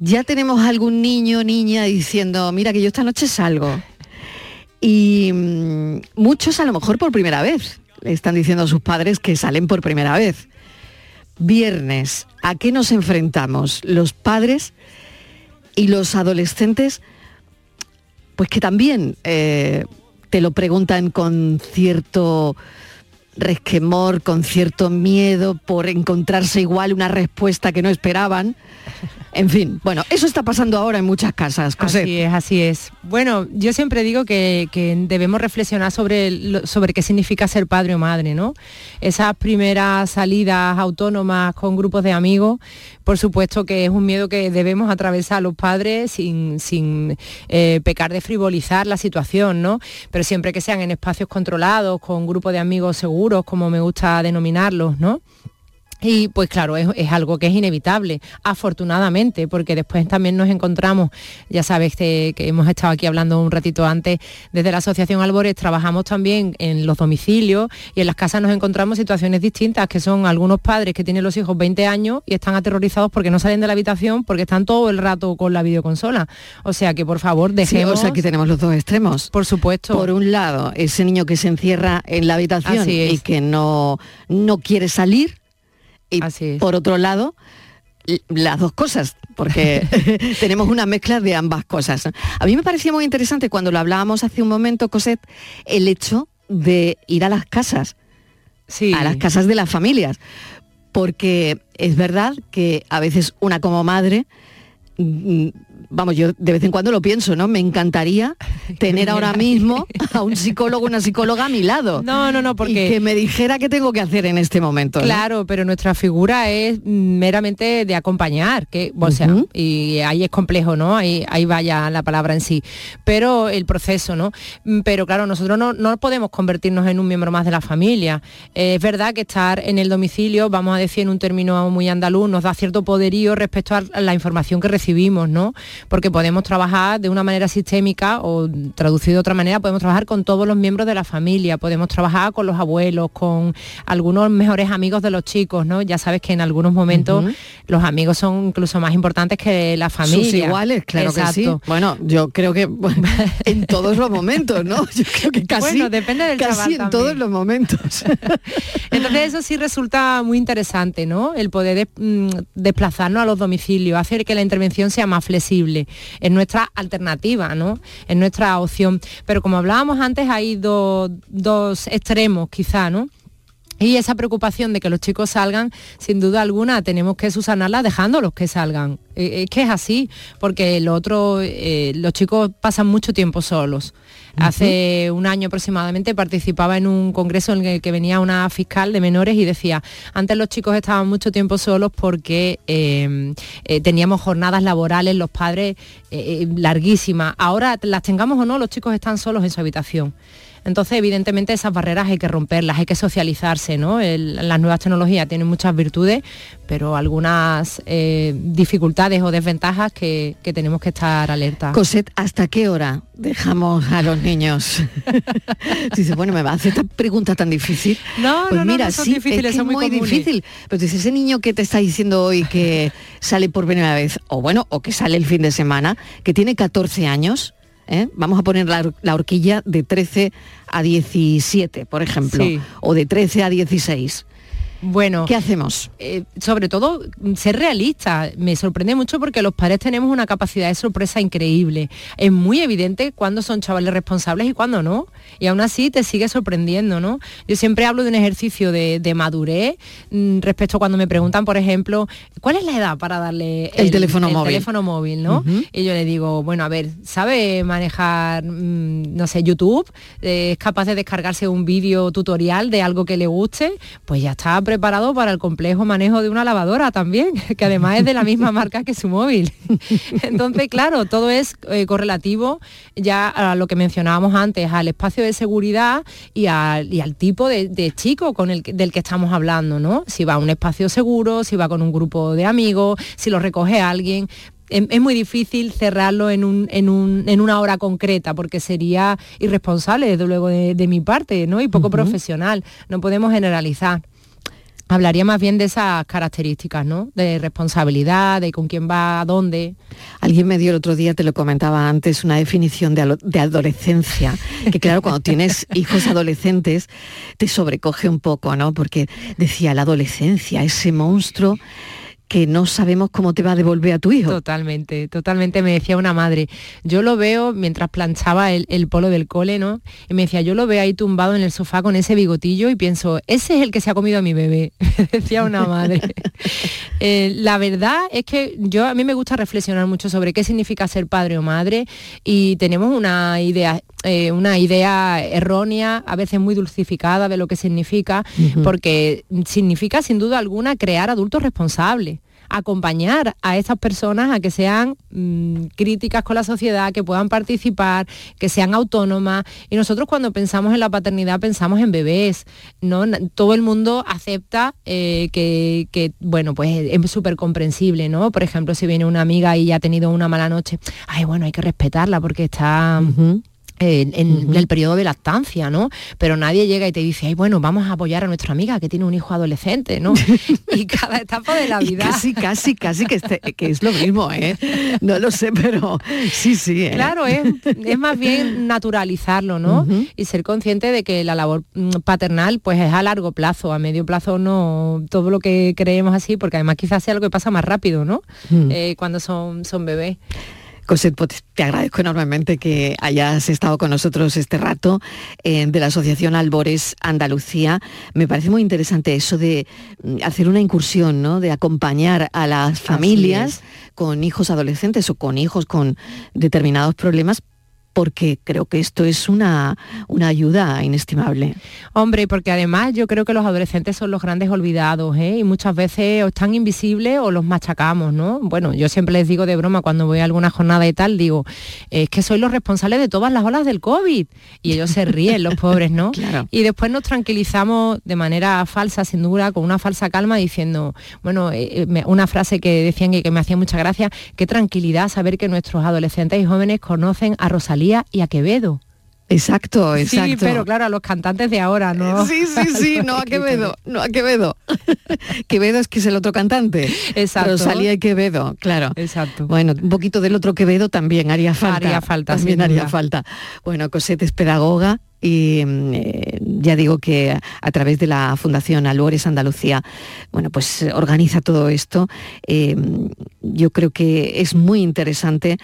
Speaker 5: ya tenemos algún niño niña diciendo, mira que yo esta noche salgo. Y mm, muchos a lo mejor por primera vez. Le están diciendo a sus padres que salen por primera vez. Viernes, ¿a qué nos enfrentamos los padres Y los adolescentes, pues que también eh, te lo preguntan con cierto resquemor, con cierto miedo por encontrarse igual una respuesta que no esperaban. En fin, bueno, eso está pasando ahora en muchas casas. Cosette.
Speaker 36: Así es, así es. Bueno, yo siempre digo que, debemos reflexionar sobre, sobre qué significa ser padre o madre, ¿no? Esas primeras salidas autónomas con grupos de amigos, por supuesto que es un miedo que debemos atravesar los padres sin, sin eh, pecar de frivolizar la situación, ¿no? Pero siempre que sean en espacios controlados, con grupos de amigos seguros, como me gusta denominarlos, ¿no? Y pues claro, es, es algo que es inevitable, afortunadamente, porque después también nos encontramos, ya sabes que, que hemos estado aquí hablando un ratito antes, desde la Asociación Albores trabajamos también en los domicilios y en las casas nos encontramos situaciones distintas, que son algunos padres que tienen los hijos 20 años y están aterrorizados porque no salen de la habitación porque están todo el rato con la videoconsola. O sea que por favor
Speaker 5: Sí,
Speaker 36: dejemos...
Speaker 5: o sea, que tenemos los dos extremos.
Speaker 36: Por supuesto.
Speaker 5: Por un lado, ese niño que se encierra en la habitación y que no, no quiere salir. Y por otro lado, las dos cosas, porque [LAUGHS] [LAUGHS] tenemos una mezcla de ambas cosas. A mí me parecía muy interesante cuando lo hablábamos hace un momento, Cosette, el hecho de ir a las casas, a las casas de las familias, porque es verdad que a veces una como madre mm, vamos, yo de vez en cuando lo pienso, ¿no? Me encantaría [LAUGHS] tener ahora mismo [LAUGHS] a un psicólogo, una psicóloga a mi lado.
Speaker 36: No, no, no, porque-
Speaker 5: Y que me dijera qué tengo que hacer en este momento. ¿no?
Speaker 36: Claro, pero nuestra figura es meramente de acompañar, que, o sea, y ahí es complejo, ¿no? Ahí, ahí vaya la palabra en sí. Pero el proceso, ¿no? Mm, Pero claro, nosotros no, no podemos convertirnos en un miembro más de la familia. Eh, es verdad que estar en el domicilio, vamos a decir en un término muy andaluz, nos da cierto poderío respecto a la información que recibimos, ¿no? Porque podemos trabajar de una manera sistémica o traducido de otra manera, podemos trabajar con todos los miembros de la familia, podemos trabajar con los abuelos, con algunos mejores amigos de los chicos, ¿no? Ya sabes que en algunos momentos los amigos son incluso más importantes que la familia.
Speaker 5: Sus iguales, claro que sí. Bueno, yo creo que bueno, en todos los momentos, ¿no? [LAUGHS] Yo creo que casi,
Speaker 36: Bueno, depende del
Speaker 5: casi en
Speaker 36: también.
Speaker 5: todos los momentos. [LAUGHS]
Speaker 36: Entonces eso sí resulta muy interesante, ¿no? El poder mm, desplazarnos a los domicilios, hacer que la intervención sea más flexible. Es nuestra alternativa, ¿no? Es nuestra opción. Pero como hablábamos antes, hay dos, extremos quizá, ¿no? Y esa preocupación de que los chicos salgan, sin duda alguna, tenemos que subsanarla dejándolos que salgan. Eh, Es que es así, porque el otro, eh, los chicos pasan mucho tiempo solos. Hace un año aproximadamente participaba en un congreso en el que venía una fiscal de menores y decía, antes los chicos estaban mucho tiempo solos porque eh, eh, teníamos jornadas laborales, los padres eh, eh, larguísimas. Ahora las tengamos o no, los chicos están solos en su habitación. Entonces, evidentemente, esas barreras hay que romperlas, hay que socializarse, ¿no? El- las nuevas tecnologías tienen muchas virtudes, pero algunas eh, dificultades o desventajas que, que tenemos que estar alerta.
Speaker 5: Cosette, ¿hasta qué hora dejamos a los niños? [LAUGHS] Dice, bueno, me va a hacer esta pregunta tan difícil.
Speaker 36: No,
Speaker 5: pues
Speaker 36: no, no,
Speaker 5: mira,
Speaker 36: no son
Speaker 5: sí,
Speaker 36: difíciles,
Speaker 5: es que
Speaker 36: son
Speaker 5: es
Speaker 36: muy
Speaker 5: muy
Speaker 36: comunes.
Speaker 5: difícil. Pero dice, ese niño que te está diciendo hoy que sale por primera vez, o bueno, o que sale el fin de semana, que tiene 14 años, ¿eh? vamos a poner la, la horquilla de 13 a 17, por ejemplo,
Speaker 36: Sí.
Speaker 5: o de 13 a 16.
Speaker 36: Bueno,
Speaker 5: ¿qué hacemos?
Speaker 36: Eh, sobre todo ser realista. Me sorprende mucho porque los padres tenemos una capacidad de sorpresa increíble. Es muy evidente cuándo son chavales responsables y cuándo no. Y aún así te sigue sorprendiendo, ¿no? Yo siempre hablo de un ejercicio de, de madurez mm, respecto a cuando me preguntan, por ejemplo, ¿cuál es la edad para darle
Speaker 5: El teléfono móvil.
Speaker 36: teléfono móvil, ¿no? Y yo le digo, bueno, a ver, ¿sabe manejar, mm, no sé, YouTube? Eh, ¿Es capaz de descargarse un vídeo tutorial de algo que le guste? Pues ya está preparado para el complejo manejo de una lavadora también, [LAUGHS] que además es de la misma [LAUGHS] marca que su móvil. Entonces, claro, todo es eh, correlativo ya a lo que mencionábamos antes, al espacio de seguridad y al, y al tipo de, de chico con el, que- del que estamos hablando, ¿no? Si va a un espacio seguro, si va con un grupo de amigos, si lo recoge alguien. Es, es muy difícil cerrarlo en, un- en un- en una hora concreta porque sería irresponsable, desde luego, de, de mi parte, ¿no? Y poco profesional. No podemos generalizar. Hablaría más bien de esas características, ¿no? De responsabilidad, de con quién va, a dónde.
Speaker 5: Alguien me dio el otro día, te lo comentaba antes, una definición de, de adolescencia, que claro, cuando tienes [LAUGHS] hijos adolescentes te sobrecoge un poco, ¿no? Porque decía la adolescencia, ese monstruo que no sabemos cómo te va a devolver a tu hijo.
Speaker 36: Totalmente, totalmente. Me decía una madre, yo lo veo mientras planchaba el, el polo del cole, ¿no? Y me decía, yo lo veo ahí tumbado en el sofá con ese bigotillo y pienso, ese es el que se ha comido a mi bebé, [LAUGHS] decía una madre. [LAUGHS] Eh, la verdad es que yo a mí me gusta reflexionar mucho sobre qué significa ser padre o madre y tenemos una idea eh, una idea errónea, a veces muy dulcificada de lo que significa, porque significa sin duda alguna crear adultos responsables acompañar a estas personas a que sean mm, críticas con la sociedad, que puedan participar, que sean autónomas. Y nosotros cuando pensamos en la paternidad pensamos en bebés, ¿no? Todo el mundo acepta eh, que, que, bueno, pues es súper comprensible, ¿no? Por ejemplo, si viene una amiga y ha tenido una mala noche, ay, bueno, hay que respetarla porque está en, en el periodo de lactancia, ¿no? Pero nadie llega y te dice, ay, bueno, vamos a apoyar a nuestra amiga que tiene un hijo adolescente, ¿no? [LAUGHS] y cada etapa de la
Speaker 5: Y
Speaker 36: vida.
Speaker 5: casi, casi, casi que, este- que es lo mismo, ¿eh? No lo sé, pero sí, sí. ¿eh?
Speaker 36: Claro, es, es más bien naturalizarlo, ¿no? Y ser consciente de que la labor mm, paternal pues es a largo plazo, a medio plazo no todo lo que creemos así, porque además quizás sea lo que pasa más rápido, ¿no?
Speaker 5: Mm.
Speaker 36: Eh, cuando son, son bebés.
Speaker 5: Cosette, te agradezco enormemente que hayas estado con nosotros este rato eh, de la Asociación Albores Andalucía. Me parece muy interesante eso de mm, hacer una incursión, ¿no? De acompañar a las familias con hijos adolescentes o con hijos con determinados problemas, porque creo que esto es una, una ayuda inestimable.
Speaker 36: Hombre, porque además yo creo que los adolescentes son los grandes olvidados, ¿eh? Y muchas veces o están invisibles o los machacamos, ¿no? Bueno, yo siempre les digo de broma cuando voy a alguna jornada y tal, digo, es que sois los responsables de todas las olas del COVID. Y ellos se ríen, los pobres, ¿no? [LAUGHS] Y después nos tranquilizamos de manera falsa, sin duda, con una falsa calma, diciendo, bueno, eh, eh, una frase que decían y que me hacía mucha gracia, qué tranquilidad saber que nuestros adolescentes y jóvenes conocen a Rosalía y a Quevedo.
Speaker 5: Exacto,
Speaker 36: Sí,
Speaker 5: exacto.
Speaker 36: pero claro, a los cantantes de ahora, ¿no?
Speaker 5: Sí, sí, sí, [LAUGHS] no a Quevedo, no a Quevedo. [LAUGHS] Quevedo es que es el otro cantante.
Speaker 36: Exacto.
Speaker 5: Rosalía y Quevedo, claro.
Speaker 36: Exacto.
Speaker 5: Bueno, un poquito del otro Quevedo también haría falta.
Speaker 36: Haría falta,
Speaker 5: También haría falta. Bueno, Cosette es pedagoga y mm, eh, ya digo que a través de la Fundación Albores Andalucía, bueno, pues eh, organiza todo esto. Eh, yo creo que es muy interesante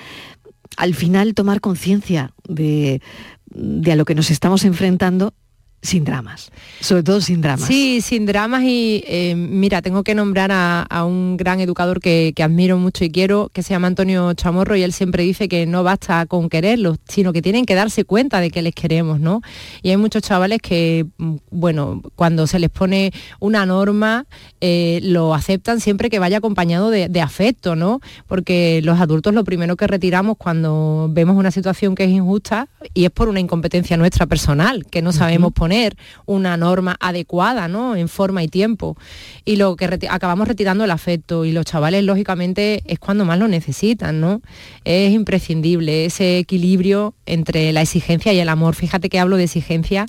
Speaker 5: al final tomar conciencia de, de a lo que nos estamos enfrentando sin dramas, sobre todo sin dramas.
Speaker 36: Sí, sin dramas y eh, mira, tengo que nombrar a, a un gran educador que, que admiro mucho y quiero, que se llama Antonio Chamorro y él siempre dice que no basta con quererlos, sino que tienen que darse cuenta de que les queremos, ¿no? Y hay muchos chavales que, mm, bueno, cuando se les pone una norma, eh, lo aceptan siempre que vaya acompañado de, de afecto, ¿no? Porque los adultos lo primero que retiramos cuando vemos una situación que es injusta y es por una incompetencia nuestra personal, que no sabemos poner una norma adecuada, ¿no? En forma y tiempo. Y lo que reti- acabamos retirando el afecto y los chavales, lógicamente, es cuando más lo necesitan, ¿no? Es imprescindible ese equilibrio entre la exigencia y el amor. Fíjate que hablo de exigencia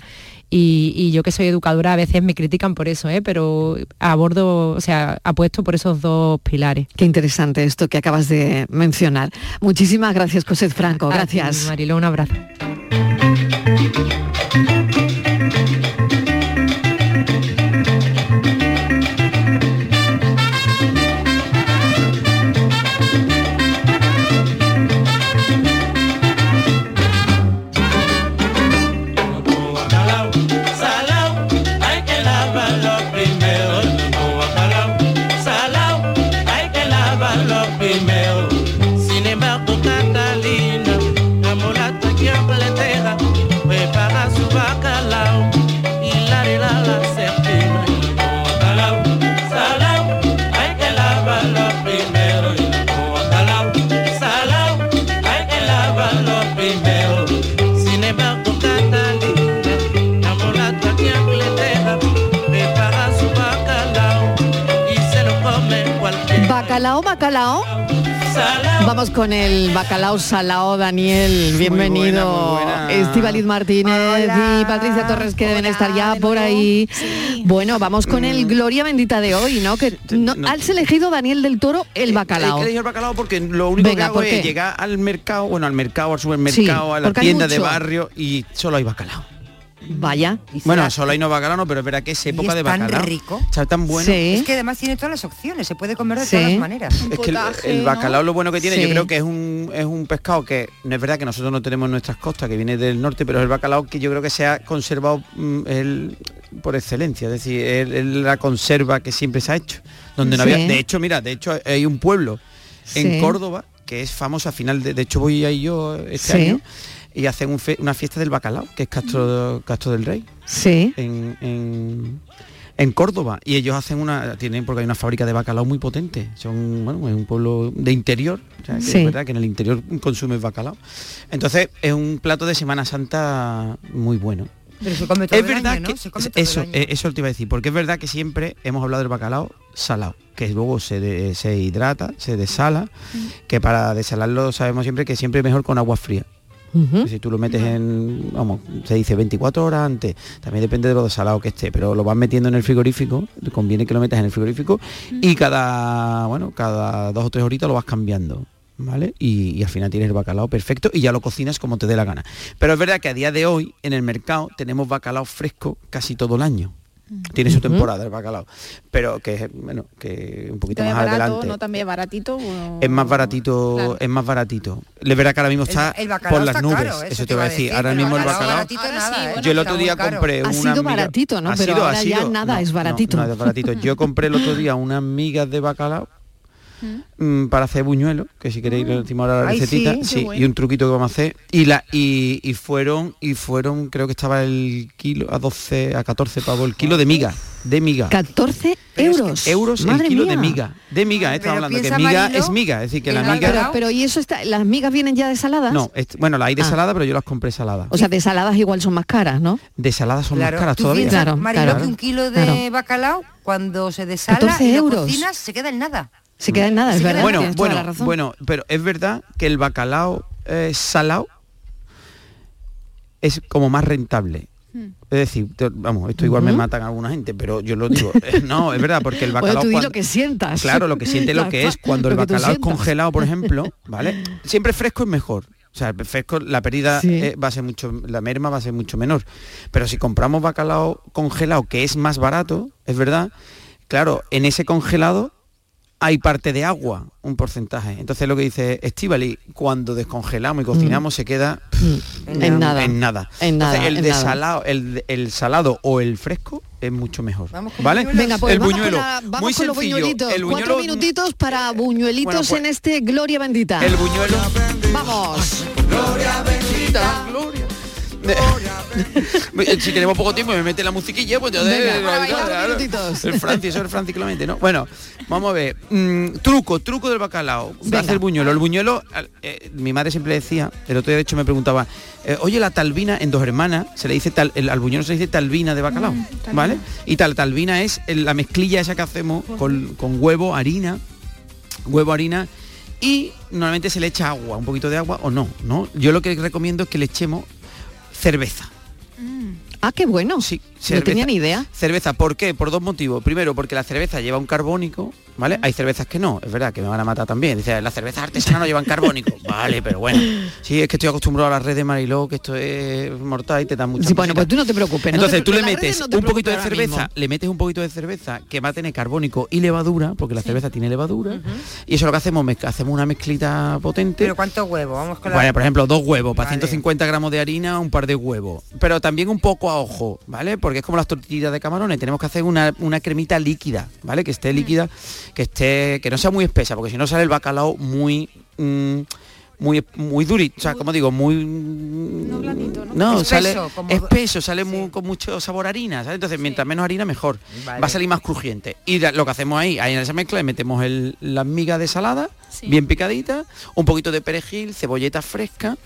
Speaker 36: y, y yo que soy educadora a veces me critican por eso, ¿eh? pero abordo, o sea, apuesto por esos dos pilares.
Speaker 5: Qué interesante esto que acabas de mencionar. Muchísimas gracias, Cosette Franco. [LAUGHS]
Speaker 36: Ti,
Speaker 5: Gracias.
Speaker 36: Mariló, un abrazo.
Speaker 37: Bacalao, bacalao.
Speaker 5: Vamos con el bacalao salao, Daniel. Bienvenido. Estivaliz Martínez y Patricia Torres que deben estar ya por ahí. Bueno, vamos con el Gloria Bendita de hoy, ¿no? Que no, has elegido Daniel del Toro el bacalao.
Speaker 38: El bacalao porque lo único
Speaker 5: Venga,
Speaker 38: que hago
Speaker 5: ¿por
Speaker 38: es
Speaker 5: qué?
Speaker 38: llegar al mercado, bueno, al mercado, al supermercado,
Speaker 5: Sí,
Speaker 38: a la tienda de barrio y solo hay bacalao.
Speaker 5: Vaya.
Speaker 26: Bueno, solo hay no bacalao, no, pero es verdad que es época
Speaker 7: es
Speaker 26: de
Speaker 7: tan
Speaker 26: bacalao.
Speaker 7: rico.
Speaker 26: Está tan bueno.
Speaker 7: Es que además tiene todas las opciones, se puede comer de
Speaker 26: Sí.
Speaker 7: todas las maneras.
Speaker 26: Es que el, el bacalao lo bueno que tiene,
Speaker 7: Sí.
Speaker 26: yo creo que es un, es un pescado que no es verdad que nosotros no tenemos en nuestras costas, que viene del norte, pero es el bacalao que yo creo que se ha conservado mm, el- por excelencia, es decir, es, es la conserva que siempre se ha hecho. Donde no
Speaker 5: Sí.
Speaker 26: había, de hecho, mira, de hecho hay un pueblo en
Speaker 5: Sí.
Speaker 26: Córdoba que es famoso a final de, de hecho voy ahí yo este
Speaker 5: Sí.
Speaker 26: año y hacen un fe- una fiesta del bacalao, que es Castro, Castro del Rey.
Speaker 5: Sí.
Speaker 26: En, en, en Córdoba. Y ellos hacen una, tienen, porque hay una fábrica de bacalao muy potente. Son, bueno, es un pueblo de interior. o sea, que
Speaker 5: Sí.
Speaker 26: Es verdad que en el interior consumes bacalao. Entonces es un plato de Semana Santa muy bueno.
Speaker 7: Pero se come todo
Speaker 26: Es
Speaker 7: el
Speaker 26: verdad
Speaker 7: año, ¿no?
Speaker 26: que
Speaker 7: Se come todo el
Speaker 26: eso,
Speaker 7: año.
Speaker 26: eso te iba a decir, porque es verdad que siempre hemos hablado del bacalao salado, que luego se, de- se hidrata, se desala, que para desalarlo sabemos siempre que siempre es mejor con agua fría. Si tú lo metes en, vamos, se dice 24 horas antes, también depende de lo desalado que esté, pero lo vas metiendo en el frigorífico, conviene que lo metas en el frigorífico y cada, bueno, cada dos o tres horitas lo vas cambiando. ¿Vale? Y, y al final tienes el bacalao perfecto y ya lo cocinas como te dé la gana. Pero es verdad que a día de hoy en el mercado tenemos bacalao fresco casi todo el año. Tiene su temporada el bacalao. Pero que bueno, que un poquito más
Speaker 8: barato,
Speaker 26: adelante.
Speaker 8: no también baratito. o-
Speaker 26: Es más baratito,
Speaker 8: Claro.
Speaker 26: es más baratito. Es verdad que ahora mismo está
Speaker 8: el
Speaker 26: por las
Speaker 8: está
Speaker 26: nubes.
Speaker 8: caro,
Speaker 26: eso,
Speaker 8: eso
Speaker 26: te voy a decir. Ahora mismo el
Speaker 8: bacalao ¿eh?
Speaker 26: Yo el otro día compré
Speaker 5: Ha
Speaker 26: una
Speaker 5: sido baratito, ¿no?
Speaker 26: Ha
Speaker 5: Pero
Speaker 26: sido- ha
Speaker 5: ahora ya
Speaker 26: sido-
Speaker 5: nada es baratito.
Speaker 26: No, no es baratito. Yo compré el otro día unas migas de bacalao mm, para hacer buñuelos, que si queréis le decimos ahora la
Speaker 7: Ay,
Speaker 26: recetita,
Speaker 7: sí, qué
Speaker 26: sí,
Speaker 7: bueno.
Speaker 26: y un truquito que vamos a hacer. Y la y, y fueron y fueron, creo que estaba el kilo a 12, a 14 pavos el kilo de miga, de miga.
Speaker 5: 14 euros.
Speaker 26: euros el
Speaker 5: Madre
Speaker 26: kilo
Speaker 5: mía.
Speaker 26: de miga. De miga, eh,
Speaker 5: Pero
Speaker 26: hablando que miga
Speaker 5: Marilo,
Speaker 26: es miga, es decir, que la
Speaker 5: Pero-
Speaker 26: miga
Speaker 5: Pero, pero ¿y eso está, las migas vienen ya desaladas?
Speaker 26: no, es- bueno, la hay de
Speaker 5: Ah.
Speaker 26: salada, pero yo las compré saladas.
Speaker 5: O sea, desaladas igual son más caras, ¿no?
Speaker 26: de saladas son
Speaker 7: Claro,
Speaker 26: más caras
Speaker 7: tú
Speaker 26: todavía.
Speaker 7: piensas,
Speaker 5: Claro,
Speaker 7: Marilo,
Speaker 5: claro.
Speaker 7: que un kilo de
Speaker 5: Claro.
Speaker 7: bacalao, cuando se desala
Speaker 5: 14
Speaker 7: y lo
Speaker 5: euros.
Speaker 7: cocinas, se queda en nada.
Speaker 5: Se queda en nada, es verdad.
Speaker 7: en
Speaker 26: Bueno, bueno, bueno, pero es verdad que el bacalao eh, salado es como más rentable. Es decir, te- vamos, esto igual me matan a alguna gente, pero yo lo digo. Eh, no, es verdad, porque el
Speaker 5: Bueno,
Speaker 26: bacalao...
Speaker 5: tú di
Speaker 26: cuando-
Speaker 5: lo que sientas.
Speaker 26: Claro, lo que siente lo que [LAUGHS] es cuando el bacalao es congelado, por ejemplo, [LAUGHS] ¿vale? Siempre fresco es mejor. O sea, el fresco, la pérdida
Speaker 5: Sí.
Speaker 26: eh, va a ser mucho, la merma va a ser mucho menor. Pero si compramos bacalao congelado, que es más barato, es verdad, claro, en ese congelado hay parte de agua, un porcentaje. Entonces lo que dice Estivali, cuando descongelamos y cocinamos se queda
Speaker 5: Mm. En nada.
Speaker 26: En nada.
Speaker 5: En nada,
Speaker 26: Entonces, el
Speaker 5: en
Speaker 26: de
Speaker 5: nada.
Speaker 26: salado, el, el salado o el fresco es mucho mejor. ¿Vale?
Speaker 5: Venga, pues
Speaker 26: el
Speaker 5: vamos,
Speaker 26: buñuelo.
Speaker 5: con, la- vamos
Speaker 26: muy
Speaker 5: con los buñuelitos.
Speaker 26: El
Speaker 5: Cuatro minutitos para buñuelitos
Speaker 26: Bueno, pues-
Speaker 5: en este Gloria Bendita.
Speaker 26: El buñuelo.
Speaker 5: Vamos.
Speaker 26: Gloria bendita, gloria. [LAUGHS] si tenemos poco tiempo y me mete la musiquilla, pues yo
Speaker 5: Venga,
Speaker 26: de-
Speaker 5: bailar.
Speaker 26: El Francis, eso es el Francis Clemente, ¿no? Bueno, vamos a ver. Mm, truco, truco del bacalao.
Speaker 5: Venga.
Speaker 26: Hacer buñuelo. El buñuelo, eh, mi madre siempre decía, el otro día de hecho me preguntaba, eh, oye, la talvina en dos hermanas, se le dice tal, el, al buñuelo se le dice talvina de bacalao, ¿vale? Y tal, talvina es el- la mezclilla esa que hacemos con, con huevo, harina, huevo, harina y normalmente se le echa agua, un poquito de agua o no, ¿no? Yo lo que recomiendo es que le echemos cerveza.
Speaker 5: Ah, qué bueno.
Speaker 26: Sí,
Speaker 5: No tenía ni idea.
Speaker 26: Cerveza, ¿por qué? Por dos motivos. Primero, porque la cerveza lleva un carbónico, ¿vale? Hay cervezas que no, es verdad, que me van a matar también. Dice, las cervezas artesanas no llevan carbónico. [LAUGHS] vale, pero bueno. Sí, es que estoy acostumbrado a las redes de Mariló, que esto es mortal y te dan mucha
Speaker 5: Sí, bueno, pues tú no te preocupes. no te
Speaker 26: entonces tú le metes
Speaker 5: no
Speaker 26: un poquito de cerveza,
Speaker 5: mismo.
Speaker 26: le metes un poquito de cerveza que va a tener carbónico y levadura, porque la cerveza tiene levadura, y eso es lo que hacemos, hacemos una mezclita potente.
Speaker 7: Pero ¿cuántos huevos? Vamos con la...
Speaker 26: Bueno, por ejemplo, dos huevos, para
Speaker 7: Vale.
Speaker 26: 150 gramos de harina, un par de huevos. Pero también un poco a ojo, ¿vale? Porque es como las tortillas de camarones, tenemos que hacer una, una cremita líquida, ¿vale? Que esté líquida, que esté, que no sea muy espesa, porque si no sale el bacalao muy mm, muy muy durito, o sea, como digo, muy no,
Speaker 7: Espeso,
Speaker 26: sale
Speaker 7: como-
Speaker 26: espeso, sale muy, con mucho sabor a harina, ¿sabes? Entonces, mientras menos harina mejor.
Speaker 7: Vale.
Speaker 26: Va a salir más crujiente. Y lo que hacemos ahí, ahí en esa mezcla le metemos el, las migas de salada, bien picaditas, un poquito de perejil, cebolleta fresca,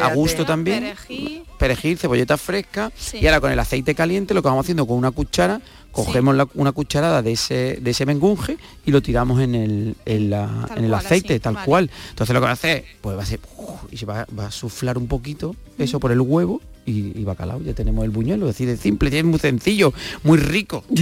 Speaker 26: a gusto también
Speaker 8: Perejil.
Speaker 26: perejil, cebolleta fresca y ahora con el aceite caliente lo que vamos haciendo con una cuchara, cogemos la- una cucharada de ese, de ese mengunje y lo tiramos en el, en la-
Speaker 8: Tal
Speaker 26: en el
Speaker 8: cual,
Speaker 26: aceite,
Speaker 8: así,
Speaker 26: tal
Speaker 8: vale.
Speaker 26: cual. Entonces lo que va a hacer, pues va a ser, y se va, va a suflar un poquito eso por el huevo, y, y bacalao, ya tenemos el buñuelo, es decir, es simple, es muy sencillo, muy rico. [LAUGHS]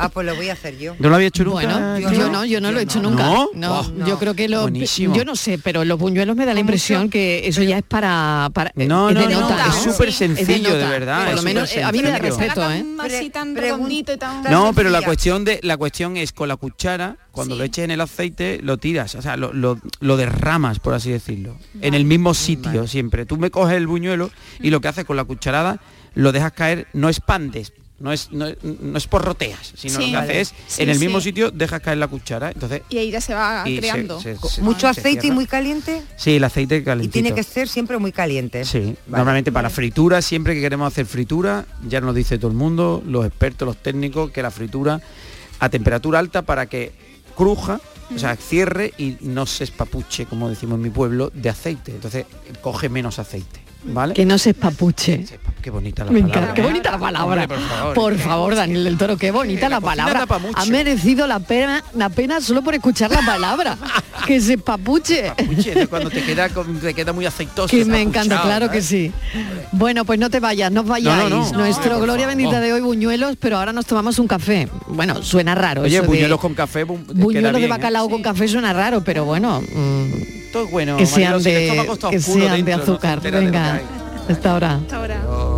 Speaker 7: Ah, pues lo voy a hacer yo.
Speaker 26: ¿No lo había hecho nunca?
Speaker 5: Bueno, yo, no, yo no lo he hecho nunca.
Speaker 26: ¿No?
Speaker 5: No, yo creo que lo
Speaker 26: Buenísimo.
Speaker 5: yo no sé, pero los buñuelos me da la impresión que eso ya es para, para
Speaker 26: No,
Speaker 5: es
Speaker 26: no,
Speaker 5: de
Speaker 26: no,
Speaker 5: nota,
Speaker 26: es súper
Speaker 5: Sí. Es de
Speaker 26: sencillo, de verdad,
Speaker 5: Por
Speaker 26: es
Speaker 5: lo menos eh, a mí me da respeto, ¿eh?
Speaker 8: Así tan redondito y tan...
Speaker 26: No, pero la cuestión de la cuestión es con la cuchara, cuando lo eches en el aceite, lo tiras, o sea, lo, lo- lo derramas, por así decirlo, en el mismo sitio siempre. Tú me coges el buñuelo y lo que haces con la cucharada, lo dejas caer, no expandes, no es, no, no es por roteas, sino
Speaker 8: Sí.
Speaker 26: lo que
Speaker 8: Vale.
Speaker 26: haces es,
Speaker 8: Sí,
Speaker 26: en el mismo
Speaker 8: sí.
Speaker 26: sitio dejas caer la cuchara, entonces
Speaker 8: Y ahí ya se va
Speaker 26: Y se-
Speaker 8: creando.
Speaker 26: se- se-
Speaker 7: Mucho
Speaker 26: se
Speaker 7: aceite y muy caliente.
Speaker 26: Sí, el aceite
Speaker 7: Y
Speaker 26: calentito.
Speaker 7: tiene que ser siempre muy caliente.
Speaker 26: Sí, normalmente para fritura, siempre que queremos hacer fritura, ya nos dice todo el mundo, los expertos, los técnicos, que la fritura a temperatura alta para que cruja, o sea, cierre y no se espapuche, como decimos en mi pueblo, de aceite. Entonces, coge menos aceite, ¿vale?
Speaker 5: Que no se espapuche.
Speaker 26: Qué bonita la palabra.
Speaker 5: qué
Speaker 26: ¿eh?
Speaker 5: bonita la palabra.
Speaker 26: Hombre, por favor.
Speaker 5: Por favor, Daniel del Toro, qué bonita la palabra. Ha merecido la pena, la pena solo por escuchar la palabra. [LAUGHS] que se papuche.
Speaker 26: Cuando te queda, con- te queda muy aceitoso.
Speaker 5: Que me encanta, claro que
Speaker 26: ¿sabes?
Speaker 5: sí. Bueno, pues no te vayas, no vayáis.
Speaker 26: No, no, no.
Speaker 5: Nuestro Gloria. Bendita de hoy, buñuelos, pero ahora nos tomamos un café. Bueno, suena raro.
Speaker 26: Oye,
Speaker 5: eso de-
Speaker 26: buñuelos con café, bu-
Speaker 5: buñuelos de
Speaker 26: ¿eh?
Speaker 5: bacalao con café suena raro, pero bueno, mm,
Speaker 26: Todo es bueno.
Speaker 5: que sean de, que sean de
Speaker 26: dentro, no se
Speaker 5: azúcar. Venga,
Speaker 26: hay.
Speaker 5: hasta ahora.
Speaker 8: Hasta ahora.